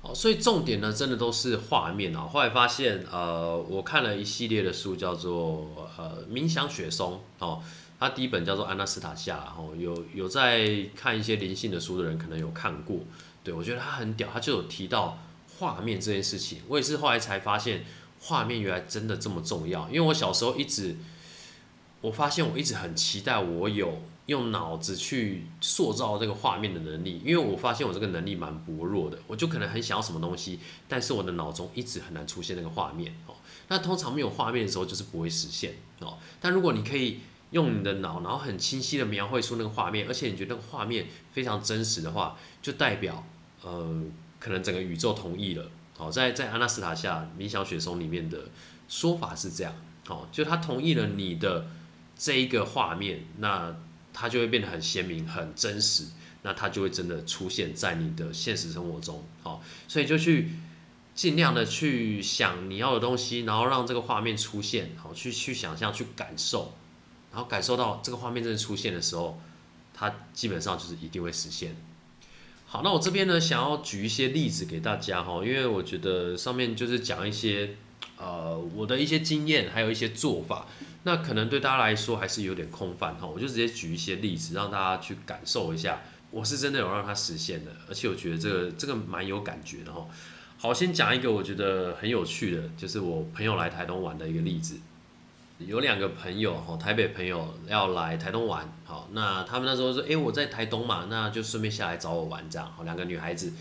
好，所以重点呢，真的都是画面啊。后来发现，呃，我看了一系列的书，叫做呃冥想雪松，哦。它第一本叫做《安娜斯塔夏》，然后有有在看一些灵性的书的人可能有看过，对我觉得他很屌，他就有提到画面这件事情。我也是后来才发现，画面原来真的这么重要。因为我小时候一直，我发现我一直很期待我有用脑子去塑造这个画面的能力，因为我发现我这个能力蛮薄弱的，我就可能很想要什么东西，但是我的脑中一直很难出现那个画面哦。那通常没有画面的时候，就是不会实现哦。但如果你可以。用你的脑，然后很清晰的描绘出那个画面，而且你觉得那个画面非常真实的话，就代表，呃，可能整个宇宙同意了。好，在在阿纳斯塔夏冥想雪松里面的说法是这样，好，就他同意了你的这一个画面，那它就会变得很鲜明、很真实，那它就会真的出现在你的现实生活中。好，所以就去尽量的去想你要的东西，然后让这个画面出现，好，去去想象、去感受。然后感受到这个画面真的出现的时候，它基本上就是一定会实现。好，那我这边呢想要举一些例子给大家哈，因为我觉得上面就是讲一些呃我的一些经验，还有一些做法，那可能对大家来说还是有点空泛哈，我就直接举一些例子让大家去感受一下，我是真的有让它实现的，而且我觉得这个这个蛮有感觉的哈。好，先讲一个我觉得很有趣的，就是我朋友来台东玩的一个例子。有两个朋友哈，台北朋友要来台东玩，好，那他们那时候说，哎，我在台东嘛，那就顺便下来找我玩这样。好，两个女孩子，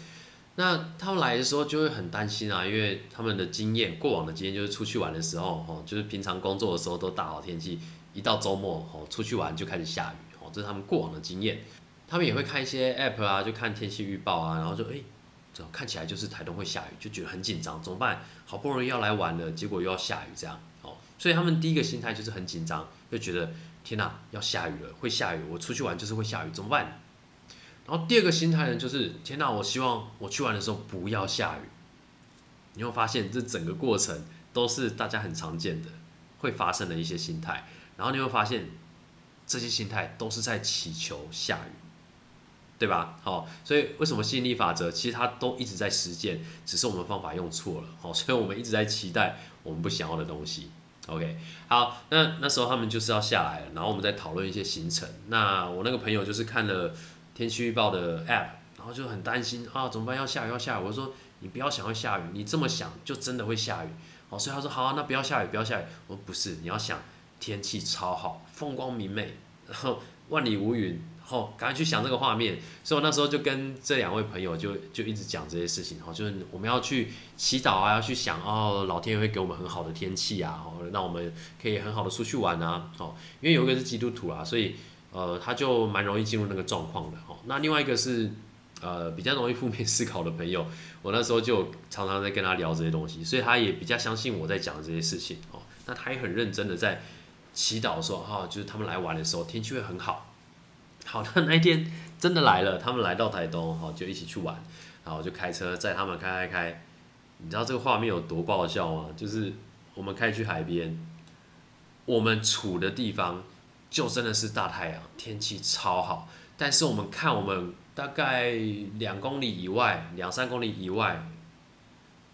那他们来的时候就会很担心啊，因为他们的经验，过往的经验就是出去玩的时候，哦，就是平常工作的时候都大好天气，一到周末，哦，出去玩就开始下雨，哦，这是他们过往的经验。他们也会看一些 app 啊，就看天气预报啊，然后就哎，这看起来就是台东会下雨，就觉得很紧张，怎么办？好不容易要来玩了，结果又要下雨这样。哦所以他们第一个心态就是很紧张，就觉得天哪，要下雨了，会下雨，我出去玩就是会下雨，怎么办？然后第二个心态呢，就是天哪，我希望我去玩的时候不要下雨。你会发现这整个过程都是大家很常见的会发生的一些心态，然后你会发现这些心态都是在祈求下雨，对吧？好，所以为什么吸引力法则其实它都一直在实践，只是我们方法用错了。好，所以我们一直在期待我们不想要的东西。OK，好，那那时候他们就是要下来了，然后我们在讨论一些行程。那我那个朋友就是看了天气预报的 App，然后就很担心啊，怎么办？要下雨，要下雨。我说你不要想要下雨，你这么想就真的会下雨。哦，所以他说好，啊那不要下雨，不要下雨。我说不是，你要想天气超好，风光明媚，然后万里无云。哦，赶快去想这个画面，所以我那时候就跟这两位朋友就就一直讲这些事情，哈，就是我们要去祈祷啊，要去想哦，老天爷会给我们很好的天气啊，哦，让我们可以很好的出去玩啊，哦，因为有一个是基督徒啊，所以呃，他就蛮容易进入那个状况的，那另外一个是呃比较容易负面思考的朋友，我那时候就常常在跟他聊这些东西，所以他也比较相信我在讲这些事情，哦，那他也很认真的在祈祷说，哈，就是他们来玩的时候天气会很好。好的，那一天真的来了，他们来到台东，好就一起去玩，然后就开车载他们开开开，你知道这个画面有多爆笑吗？就是我们开去海边，我们处的地方就真的是大太阳，天气超好，但是我们看我们大概两公里以外、两三公里以外，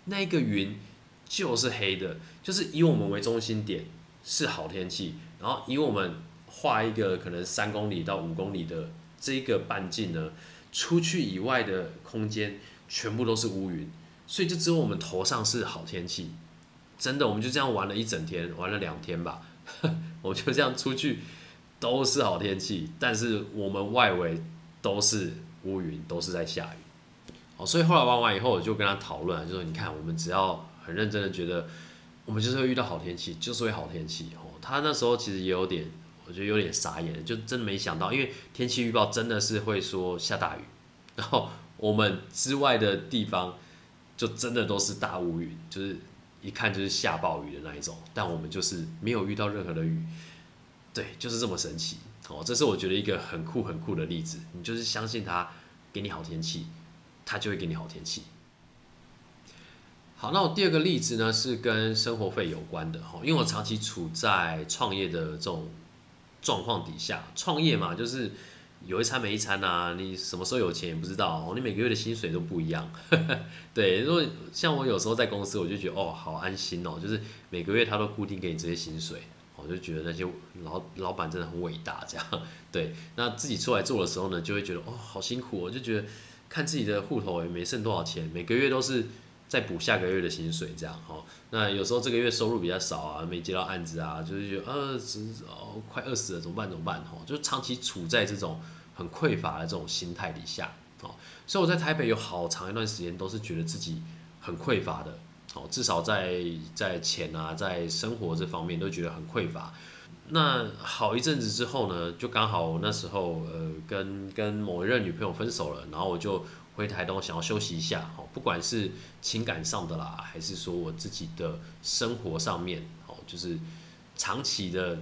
那个云就是黑的，就是以我们为中心点是好天气，然后以我们。画一个可能三公里到五公里的这个半径呢，出去以外的空间，全部都是乌云，所以就只有我们头上是好天气。真的，我们就这样玩了一整天，玩了两天吧。我就这样出去，都是好天气，但是我们外围都是乌云，都是在下雨。哦，所以后来玩完以后，我就跟他讨论，就说：“你看，我们只要很认真的觉得，我们就是会遇到好天气，就是会好天气。”哦，他那时候其实也有点，我觉得有点傻眼，就真没想到，因为天气预报真的是会说下大雨，然后我们之外的地方就真的都是大乌云，就是。一看就是下暴雨的那一种，但我们就是没有遇到任何的雨，对，就是这么神奇哦。这是我觉得一个很酷很酷的例子。你就是相信他给你好天气，他就会给你好天气。好，那我第二个例子呢是跟生活费有关的哈，因为我长期处在创业的这种状况底下，创业嘛就是。有一餐没一餐呐，你什么时候有钱也不知道，你每个月的薪水都不一样。对，如果像我有时候在公司，我就觉得哦，好安心哦，就是每个月他都固定给你这些薪水，我就觉得那些老老板真的很伟大这样。对，那自己出来做的时候呢，就会觉得哦，好辛苦哦，就觉得看自己的户头也没剩多少钱，每个月都是在补下个月的薪水这样哈。那有时候这个月收入比较少啊，没接到案子啊，就是觉得呃，哦，快饿死了，怎么办？怎么办？哈，就长期处在这种。很匮乏的这种心态底下，哦，所以我在台北有好长一段时间都是觉得自己很匮乏的，至少在在钱啊，在生活这方面都觉得很匮乏。那好一阵子之后呢，就刚好那时候呃跟跟某一任女朋友分手了，然后我就回台东想要休息一下，哦，不管是情感上的啦，还是说我自己的生活上面，哦，就是长期的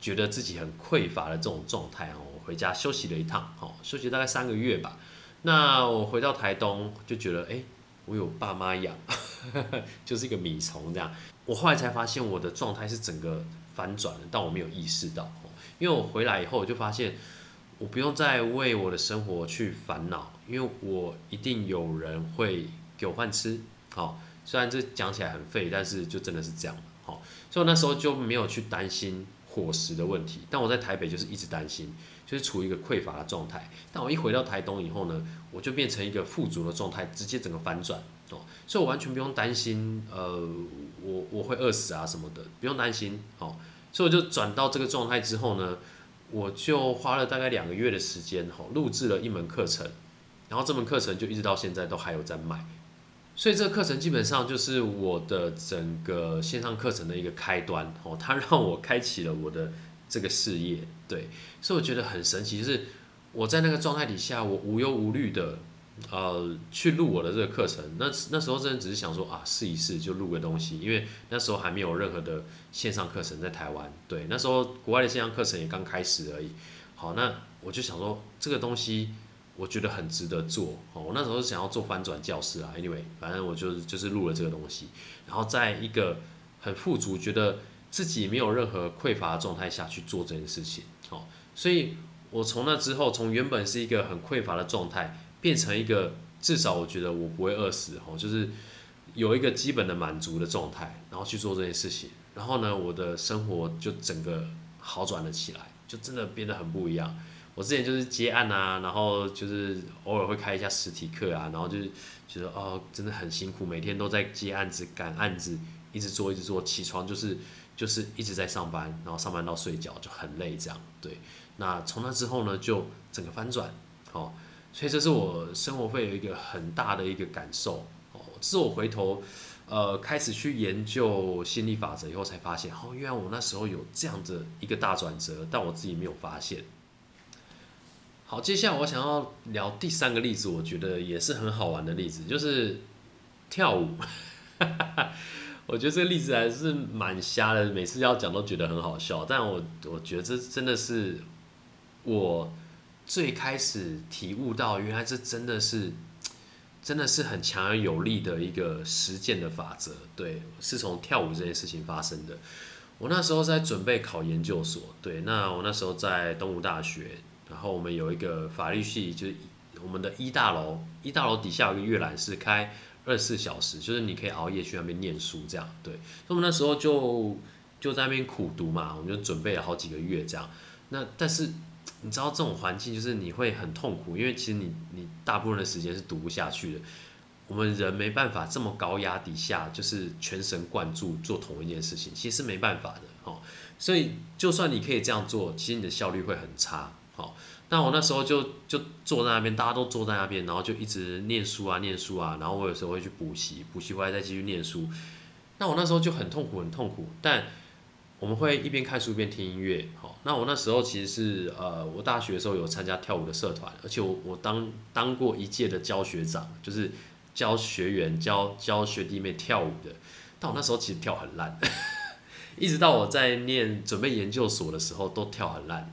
觉得自己很匮乏的这种状态哦。回家休息了一趟，哦，休息大概三个月吧。那我回到台东就觉得，哎，我有爸妈养，就是一个米虫这样。我后来才发现我的状态是整个反转了，但我没有意识到。因为我回来以后，我就发现我不用再为我的生活去烦恼，因为我一定有人会给我饭吃。好，虽然这讲起来很废，但是就真的是这样。好，所以那时候就没有去担心伙食的问题。但我在台北就是一直担心。就是处于一个匮乏的状态，但我一回到台东以后呢，我就变成一个富足的状态，直接整个反转哦，所以我完全不用担心，呃，我我会饿死啊什么的，不用担心哦，所以我就转到这个状态之后呢，我就花了大概两个月的时间哈，录制了一门课程，然后这门课程就一直到现在都还有在卖，所以这个课程基本上就是我的整个线上课程的一个开端哦，它让我开启了我的。这个事业，对，所以我觉得很神奇，就是我在那个状态底下，我无忧无虑的，呃，去录我的这个课程。那那时候真的只是想说啊，试一试就录个东西，因为那时候还没有任何的线上课程在台湾。对，那时候国外的线上课程也刚开始而已。好，那我就想说这个东西，我觉得很值得做。哦，我那时候想要做翻转教室啊，anyway，反正我就是就是录了这个东西，然后在一个很富足，觉得。自己没有任何匮乏的状态下去做这件事情，好，所以我从那之后，从原本是一个很匮乏的状态，变成一个至少我觉得我不会饿死，哦，就是有一个基本的满足的状态，然后去做这件事情，然后呢，我的生活就整个好转了起来，就真的变得很不一样。我之前就是接案啊，然后就是偶尔会开一下实体课啊，然后就是觉得哦，真的很辛苦，每天都在接案子、赶案子，一直做一直做，起床就是。就是一直在上班，然后上班到睡觉就很累，这样对。那从那之后呢，就整个翻转，哦，所以这是我生活费有一个很大的一个感受，哦，是我回头呃开始去研究心理法则以后才发现，哦，原来我那时候有这样的一个大转折，但我自己没有发现。好，接下来我想要聊第三个例子，我觉得也是很好玩的例子，就是跳舞。我觉得这个例子还是蛮瞎的，每次要讲都觉得很好笑。但我我觉得这真的是我最开始体悟到，原来这真的是真的是很强而有力的一个实践的法则。对，是从跳舞这件事情发生的。我那时候在准备考研究所，对，那我那时候在东吴大学，然后我们有一个法律系，就是我们的一大楼，一大楼底下有个阅览室开。二十四小时，就是你可以熬夜去那边念书，这样对。所以我们那时候就就在那边苦读嘛，我们就准备了好几个月这样。那但是你知道这种环境就是你会很痛苦，因为其实你你大部分的时间是读不下去的。我们人没办法这么高压底下，就是全神贯注做同一件事情，其实没办法的哦。所以就算你可以这样做，其实你的效率会很差。好，那我那时候就就坐在那边，大家都坐在那边，然后就一直念书啊，念书啊，然后我有时候会去补习，补习回来再继续念书。那我那时候就很痛苦，很痛苦。但我们会一边看书一边听音乐。好，那我那时候其实是呃，我大学的时候有参加跳舞的社团，而且我我当当过一届的教学长，就是教学员教教学弟妹跳舞的。但我那时候其实跳很烂，一直到我在念准备研究所的时候都跳很烂。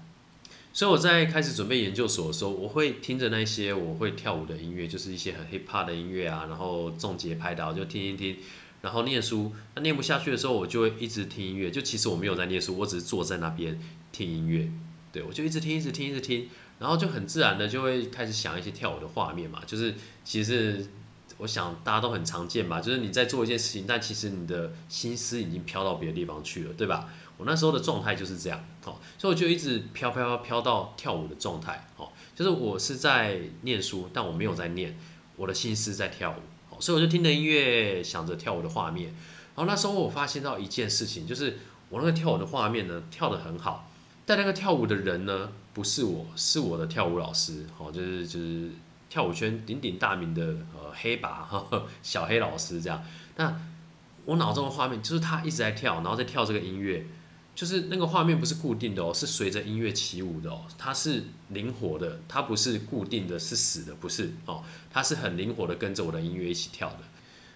所以我在开始准备研究所的时候，我会听着那些我会跳舞的音乐，就是一些很 hip hop 的音乐啊，然后重节拍的，我就听一听，然后念书。那念不下去的时候，我就会一直听音乐。就其实我没有在念书，我只是坐在那边听音乐。对我就一直听，一直听，一直听，然后就很自然的就会开始想一些跳舞的画面嘛。就是其实我想大家都很常见吧，就是你在做一件事情，但其实你的心思已经飘到别的地方去了，对吧？我那时候的状态就是这样，好，所以我就一直飘飘飘到跳舞的状态，好，就是我是在念书，但我没有在念，我的心思在跳舞，所以我就听着音乐，想着跳舞的画面，然后那时候我发现到一件事情，就是我那个跳舞的画面呢，跳得很好，但那个跳舞的人呢，不是我，是我的跳舞老师，好，就是就是跳舞圈鼎鼎大名的呃黑拔小黑老师这样，那我脑中的画面就是他一直在跳，然后在跳这个音乐。就是那个画面不是固定的哦，是随着音乐起舞的哦，它是灵活的，它不是固定的，是死的，不是哦，它是很灵活的跟着我的音乐一起跳的。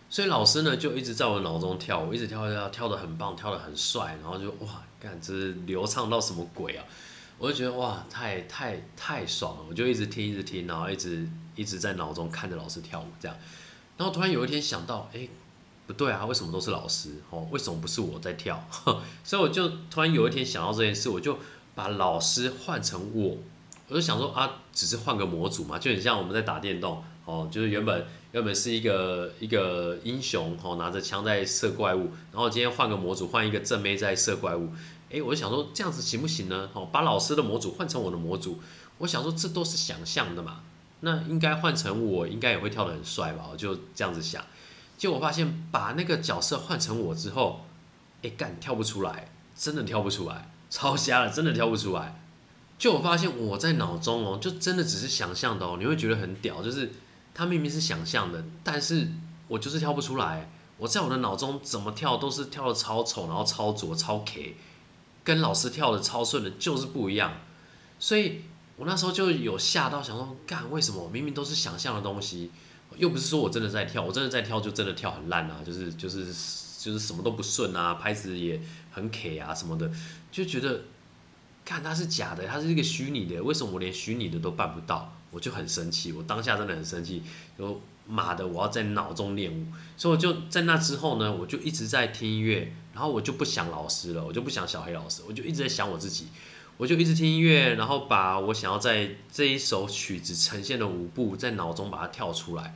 所以老师呢就一直在我脑中跳，我一直跳跳跳，跳得很棒，跳得很帅，然后就哇，干这是流畅到什么鬼啊？我就觉得哇，太太太爽了，我就一直听一直听，然后一直一直在脑中看着老师跳舞这样，然后突然有一天想到，哎。不对啊，为什么都是老师？哦，为什么不是我在跳？所以我就突然有一天想到这件事，我就把老师换成我。我就想说啊，只是换个模组嘛，就很像我们在打电动哦，就是原本原本是一个一个英雄哦，拿着枪在射怪物，然后今天换个模组，换一个正妹在射怪物。诶，我就想说这样子行不行呢？哦，把老师的模组换成我的模组，我想说这都是想象的嘛，那应该换成我，应该也会跳得很帅吧？我就这样子想。结果我发现，把那个角色换成我之后，哎干跳不出来，真的跳不出来，超瞎了，真的跳不出来。就我发现我在脑中哦，就真的只是想象的哦，你会觉得很屌，就是他明明是想象的，但是我就是跳不出来。我在我的脑中怎么跳都是跳的超丑，然后超拙超 K，跟老师跳的超顺的，就是不一样。所以我那时候就有吓到，想说干为什么明明都是想象的东西。又不是说我真的在跳，我真的在跳就真的跳很烂啊，就是就是就是什么都不顺啊，拍子也很 K 啊什么的，就觉得看它是假的，它是一个虚拟的，为什么我连虚拟的都办不到？我就很生气，我当下真的很生气，就妈的，我要在脑中练舞，所以我就在那之后呢，我就一直在听音乐，然后我就不想老师了，我就不想小黑老师，我就一直在想我自己。我就一直听音乐，然后把我想要在这一首曲子呈现的舞步在脑中把它跳出来。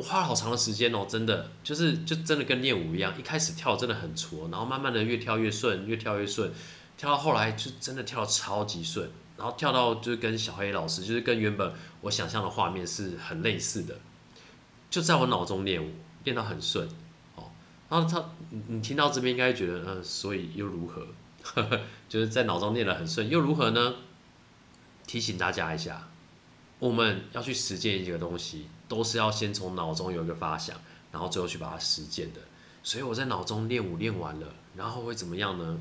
我花了好长的时间哦，真的就是就真的跟练舞一样，一开始跳真的很挫，然后慢慢的越跳越顺，越跳越顺，跳到后来就真的跳超级顺，然后跳到就是跟小黑老师，就是跟原本我想象的画面是很类似的，就在我脑中练舞，练到很顺，哦，然后他你听到这边应该觉得，嗯，所以又如何？就是在脑中念得很顺，又如何呢？提醒大家一下，我们要去实践一个东西，都是要先从脑中有一个发想，然后最后去把它实践的。所以我在脑中练舞练完了，然后会怎么样呢？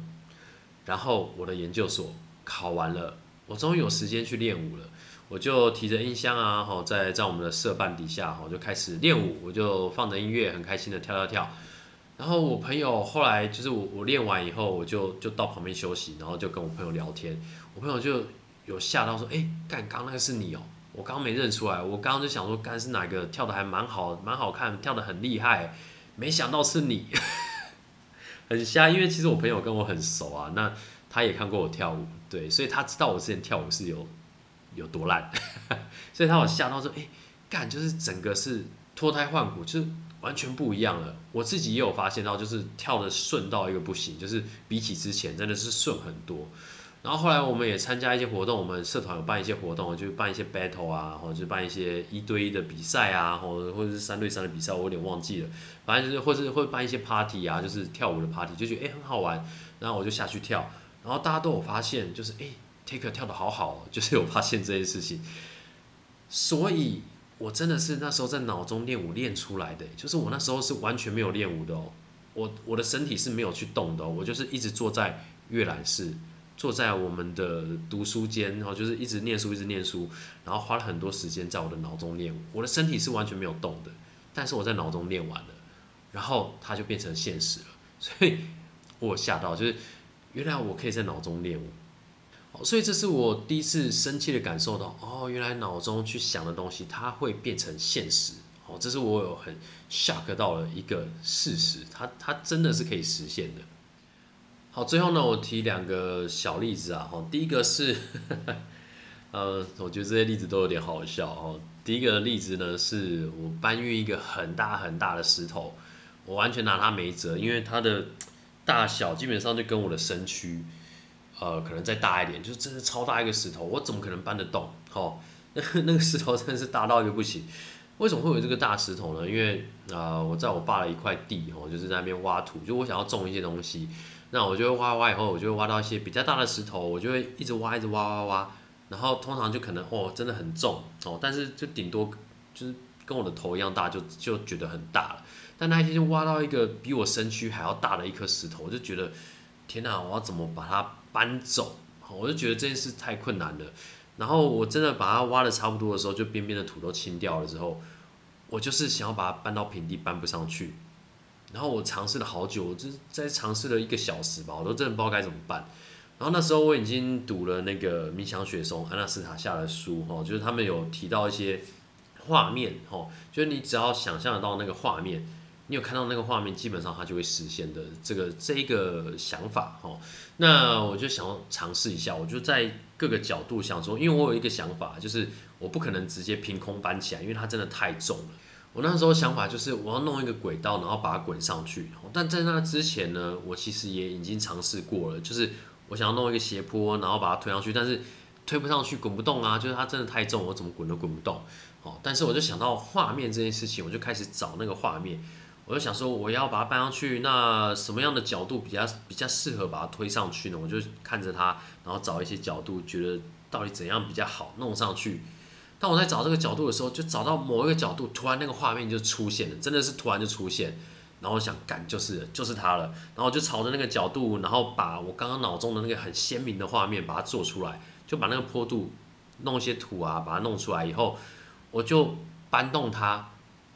然后我的研究所考完了，我终于有时间去练舞了。我就提着音箱啊，好在在我们的社办底下，我就开始练舞，我就放着音乐，很开心的跳跳跳。然后我朋友后来就是我我练完以后，我就就到旁边休息，然后就跟我朋友聊天。我朋友就有吓到说：“哎，干刚那个是你哦，我刚没认出来。我刚刚就想说，干是哪个跳的还蛮好，蛮好看，跳的很厉害，没想到是你，很瞎。因为其实我朋友跟我很熟啊，那他也看过我跳舞，对，所以他知道我之前跳舞是有有多烂，所以他有吓到说：哎，干就是整个是脱胎换骨，就是。”完全不一样了，我自己也有发现到，就是跳的顺到一个不行，就是比起之前真的是顺很多。然后后来我们也参加一些活动，我们社团有办一些活动，就办一些 battle 啊，或者就办一些一对一的比赛啊，或者或者是三对三的比赛，我有点忘记了。反正就是或是会办一些 party 啊，就是跳舞的 party，就觉得哎很好玩，然后我就下去跳，然后大家都有发现，就是哎 take 跳的好好，就是有发现这件事情。所以我真的是那时候在脑中练舞练出来的，就是我那时候是完全没有练舞的哦，我我的身体是没有去动的，我就是一直坐在阅览室。坐在我们的读书间，然后就是一直念书，一直念书，然后花了很多时间在我的脑中练。我的身体是完全没有动的，但是我在脑中练完了，然后它就变成现实了。所以我吓到，就是原来我可以在脑中练舞。所以这是我第一次深切的感受到，哦，原来脑中去想的东西，它会变成现实。哦，这是我有很 shock 到了一个事实，它它真的是可以实现的。好，最后呢，我提两个小例子啊，哈，第一个是，呃，我觉得这些例子都有点好笑哦。第一个例子呢，是我搬运一个很大很大的石头，我完全拿它没辙，因为它的大小基本上就跟我的身躯，呃，可能再大一点，就真的超大一个石头，我怎么可能搬得动？好，那 那个石头真的是大到一个不行。为什么会有这个大石头呢？因为啊，我在我爸的一块地，哦，就是在那边挖土，就我想要种一些东西。那我就会挖挖以后，我就会挖到一些比较大的石头，我就会一直挖一直挖挖挖，然后通常就可能哦真的很重哦，但是就顶多就是跟我的头一样大，就就觉得很大了。但那一天就挖到一个比我身躯还要大的一颗石头，我就觉得天哪，我要怎么把它搬走？我就觉得这件事太困难了。然后我真的把它挖的差不多的时候，就边边的土都清掉了之后，我就是想要把它搬到平地，搬不上去。然后我尝试了好久，我就在尝试了一个小时吧，我都真的不知道该怎么办。然后那时候我已经读了那个冥想雪松安娜斯塔下的书哈，就是他们有提到一些画面哈，就是你只要想象得到那个画面，你有看到那个画面，基本上它就会实现的这个这一个想法哈。那我就想尝试一下，我就在各个角度想说，因为我有一个想法，就是我不可能直接凭空搬起来，因为它真的太重了。我那时候想法就是我要弄一个轨道，然后把它滚上去。但在那之前呢，我其实也已经尝试过了，就是我想要弄一个斜坡，然后把它推上去，但是推不上去，滚不动啊，就是它真的太重，我怎么滚都滚不动。好，但是我就想到画面这件事情，我就开始找那个画面，我就想说我要把它搬上去，那什么样的角度比较比较适合把它推上去呢？我就看着它，然后找一些角度，觉得到底怎样比较好弄上去。当我在找这个角度的时候，就找到某一个角度，突然那个画面就出现了，真的是突然就出现。然后我想，干就是就是它了。然后就朝着那个角度，然后把我刚刚脑中的那个很鲜明的画面把它做出来，就把那个坡度弄一些土啊，把它弄出来以后，我就搬动它。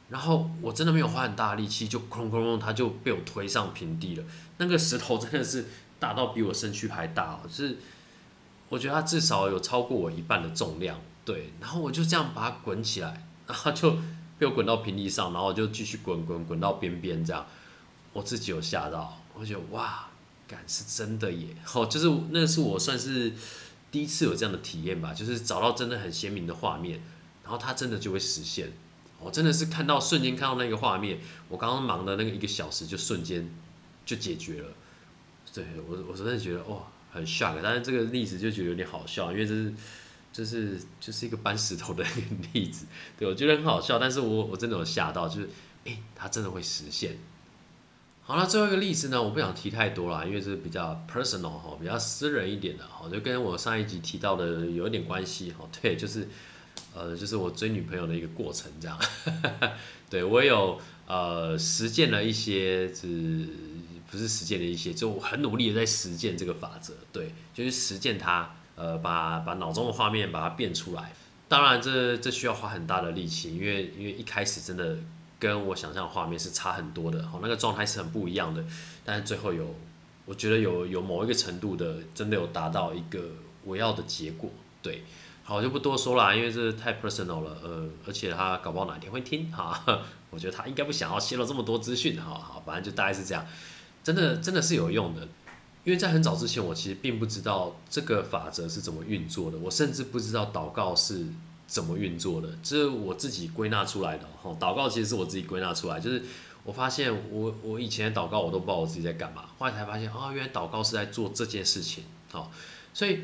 然后我真的没有花很大力气，就哐哐哐，它就被我推上平地了。那个石头真的是大到比我身躯还大，就是我觉得它至少有超过我一半的重量。对，然后我就这样把它滚起来，然后就被我滚到平地上，然后我就继续滚滚滚到边边这样，我自己有吓到，我觉得哇，感是真的耶！哦，就是那是我算是第一次有这样的体验吧，就是找到真的很鲜明的画面，然后它真的就会实现。我真的是看到瞬间看到那个画面，我刚刚忙的那个一个小时就瞬间就解决了。对我我真的觉得哇，很 shock，但是这个例子就觉得有点好笑，因为这是。就是就是一个搬石头的 例子，对我觉得很好笑，但是我我真的有吓到，就是诶，它真的会实现。好了，最后一个例子呢，我不想提太多了，因为是比较 personal 哈，比较私人一点的哈，就跟我上一集提到的有一点关系哈。对，就是呃，就是我追女朋友的一个过程这样。对我有呃实践了一些，是不是实践了一些，就我很努力的在实践这个法则，对，就是实践它。呃，把把脑中的画面把它变出来，当然这这需要花很大的力气，因为因为一开始真的跟我想象画面是差很多的，好，那个状态是很不一样的，但是最后有，我觉得有有某一个程度的，真的有达到一个我要的结果，对，好，我就不多说了，因为这太 personal 了，呃，而且他搞不好哪天会听，哈，我觉得他应该不想要泄露这么多资讯，哈，好，反正就大概是这样，真的真的是有用的。因为在很早之前，我其实并不知道这个法则是怎么运作的，我甚至不知道祷告是怎么运作的，这是我自己归纳出来的。哈，祷告其实是我自己归纳出来，就是我发现我我以前的祷告我都不知道我自己在干嘛，后来才发现啊，原来祷告是在做这件事情。好，所以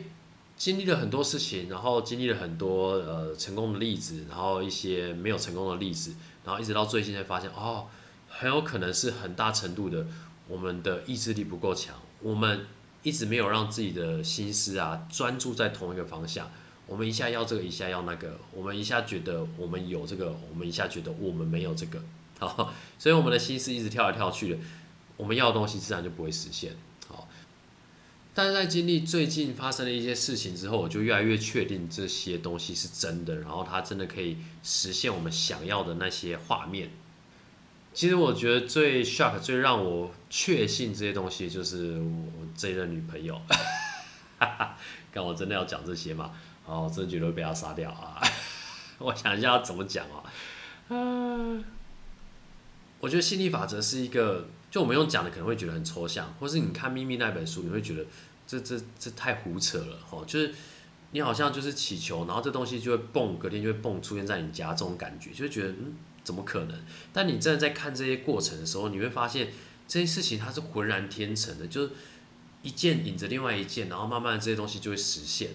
经历了很多事情，然后经历了很多呃成功的例子，然后一些没有成功的例子，然后一直到最近才发现，哦，很有可能是很大程度的我们的意志力不够强，我们一直没有让自己的心思啊专注在同一个方向。我们一下要这个，一下要那个，我们一下觉得我们有这个，我们一下觉得我们没有这个，好，所以我们的心思一直跳来跳去的，我们要的东西自然就不会实现，好。但是在经历最近发生的一些事情之后，我就越来越确定这些东西是真的，然后它真的可以实现我们想要的那些画面。其实我觉得最 shock、最让我确信这些东西，就是我这一任女朋友。哈哈，看我真的要讲这些吗？哦，真的觉得会被他杀掉啊！我想一下要怎么讲啊？嗯，我觉得心理法则是一个，就我们用讲的可能会觉得很抽象，或是你看《秘密》那本书，你会觉得这这这太胡扯了哦。就是你好像就是祈求，然后这东西就会蹦，隔天就会蹦出现在你家，这种感觉就会觉得嗯，怎么可能？但你真的在看这些过程的时候，你会发现这些事情它是浑然天成的，就是一件引着另外一件，然后慢慢的这些东西就会实现。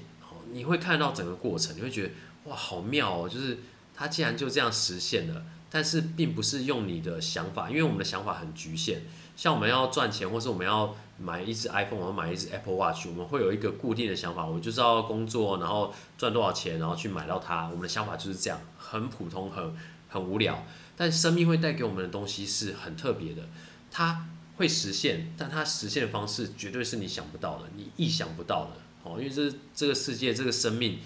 你会看到整个过程，你会觉得哇，好妙哦！就是它竟然就这样实现了，但是并不是用你的想法，因为我们的想法很局限。像我们要赚钱，或是我们要买一只 iPhone，我要买一只 Apple Watch，我们会有一个固定的想法，我就知道工作，然后赚多少钱，然后去买到它。我们的想法就是这样，很普通，很很无聊。但生命会带给我们的东西是很特别的，它会实现，但它实现的方式绝对是你想不到的，你意想不到的。哦，因为这这个世界，这个生命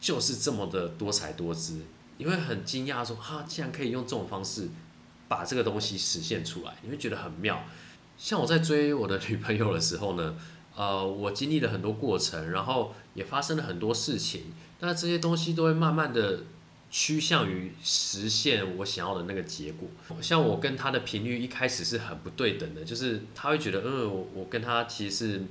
就是这么的多彩多姿，你会很惊讶说，哈，竟然可以用这种方式把这个东西实现出来，你会觉得很妙。像我在追我的女朋友的时候呢，呃，我经历了很多过程，然后也发生了很多事情，那这些东西都会慢慢的趋向于实现我想要的那个结果。像我跟他的频率一开始是很不对等的，就是他会觉得，嗯，我我跟他其实是。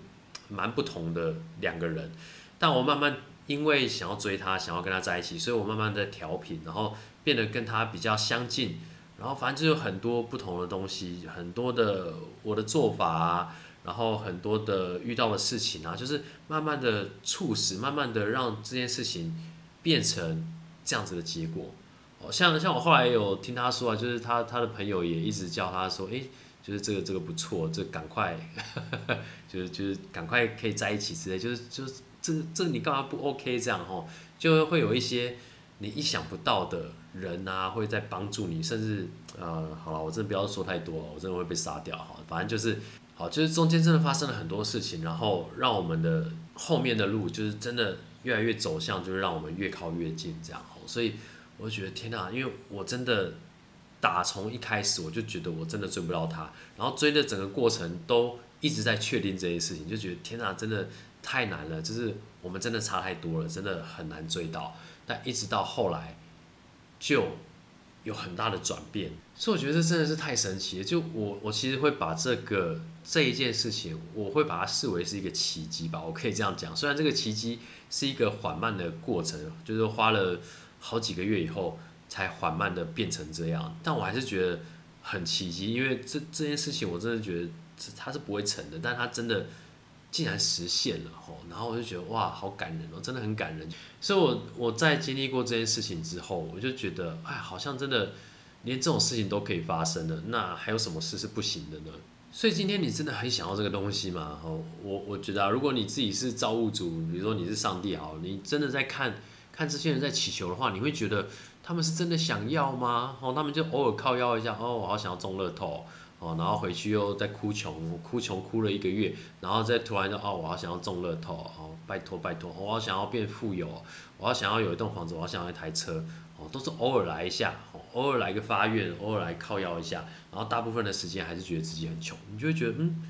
蛮不同的两个人，但我慢慢因为想要追他，想要跟他在一起，所以我慢慢的调频，然后变得跟他比较相近，然后反正就有很多不同的东西，很多的我的做法啊，然后很多的遇到的事情啊，就是慢慢的促使，慢慢的让这件事情变成这样子的结果。哦，像像我后来有听他说啊，就是他他的朋友也一直叫他说，诶。就是这个这个不错，这赶快，就是就是赶快可以在一起之类，就是就是这这你干嘛不 OK 这样吼？就会有一些你意想不到的人啊，会在帮助你，甚至呃，好了，我真的不要说太多了，我真的会被杀掉哈。反正就是好，就是中间真的发生了很多事情，然后让我们的后面的路就是真的越来越走向，就是让我们越靠越近这样。所以我就觉得天哪，因为我真的。打从一开始我就觉得我真的追不到他，然后追的整个过程都一直在确定这些事情，就觉得天哪，真的太难了，就是我们真的差太多了，真的很难追到。但一直到后来，就有很大的转变，所以我觉得这真的是太神奇了。就我我其实会把这个这一件事情，我会把它视为是一个奇迹吧，我可以这样讲。虽然这个奇迹是一个缓慢的过程，就是花了好几个月以后。才缓慢的变成这样，但我还是觉得很奇迹，因为这这件事情我真的觉得它是不会成的，但它真的竟然实现了吼，然后我就觉得哇，好感人哦，真的很感人。所以我我在经历过这件事情之后，我就觉得哎，好像真的连这种事情都可以发生的，那还有什么事是不行的呢？所以今天你真的很想要这个东西吗？哦，我我觉得啊，如果你自己是造物主，比如说你是上帝好，你真的在看看这些人在祈求的话，你会觉得。他们是真的想要吗？哦，他们就偶尔靠腰一下，哦，我好想要中乐透，哦，然后回去又在哭穷，哭穷哭了一个月，然后再突然就，哦，我好想要中乐透，哦，拜托拜托，我好想要变富有，我要想要有一栋房子，我要想要一台车，哦，都是偶尔来一下，偶尔来个发愿，偶尔来靠腰一下，然后大部分的时间还是觉得自己很穷，你就会觉得，嗯，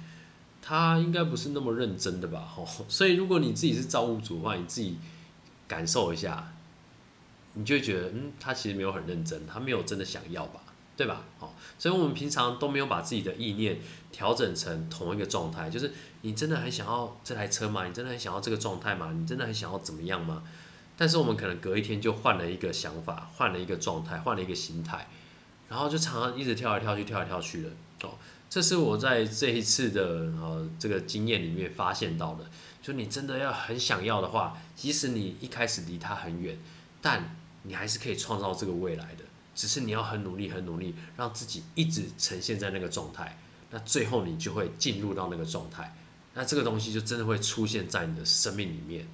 他应该不是那么认真的吧？吼，所以如果你自己是造物主的话，你自己感受一下。你就会觉得，嗯，他其实没有很认真，他没有真的想要吧，对吧？好，所以我们平常都没有把自己的意念调整成同一个状态，就是你真的很想要这台车吗？你真的很想要这个状态吗？你真的很想要怎么样吗？但是我们可能隔一天就换了一个想法，换了一个状态，换了一个心态，然后就常常一直跳来跳去，跳来跳去的。哦，这是我在这一次的呃这个经验里面发现到的。就你真的要很想要的话，即使你一开始离它很远，但你还是可以创造这个未来的。只是你要很努力，很努力，让自己一直呈现在那个状态，那最后你就会进入到那个状态，那这个东西就真的会出现在你的生命里面。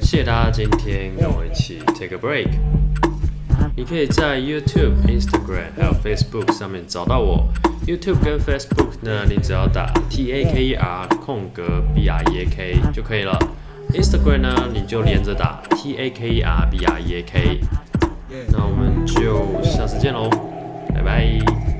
谢谢大家今天跟我一起 take a break。你可以在 YouTube、Instagram 还有 Facebook 上面找到我。YouTube 跟 Facebook 呢，你只要打 T A K E R 空格 B R E A K 就可以了。Instagram 呢，你就连着打 T A K E R B R E A K。那我们就下次见喽，拜拜。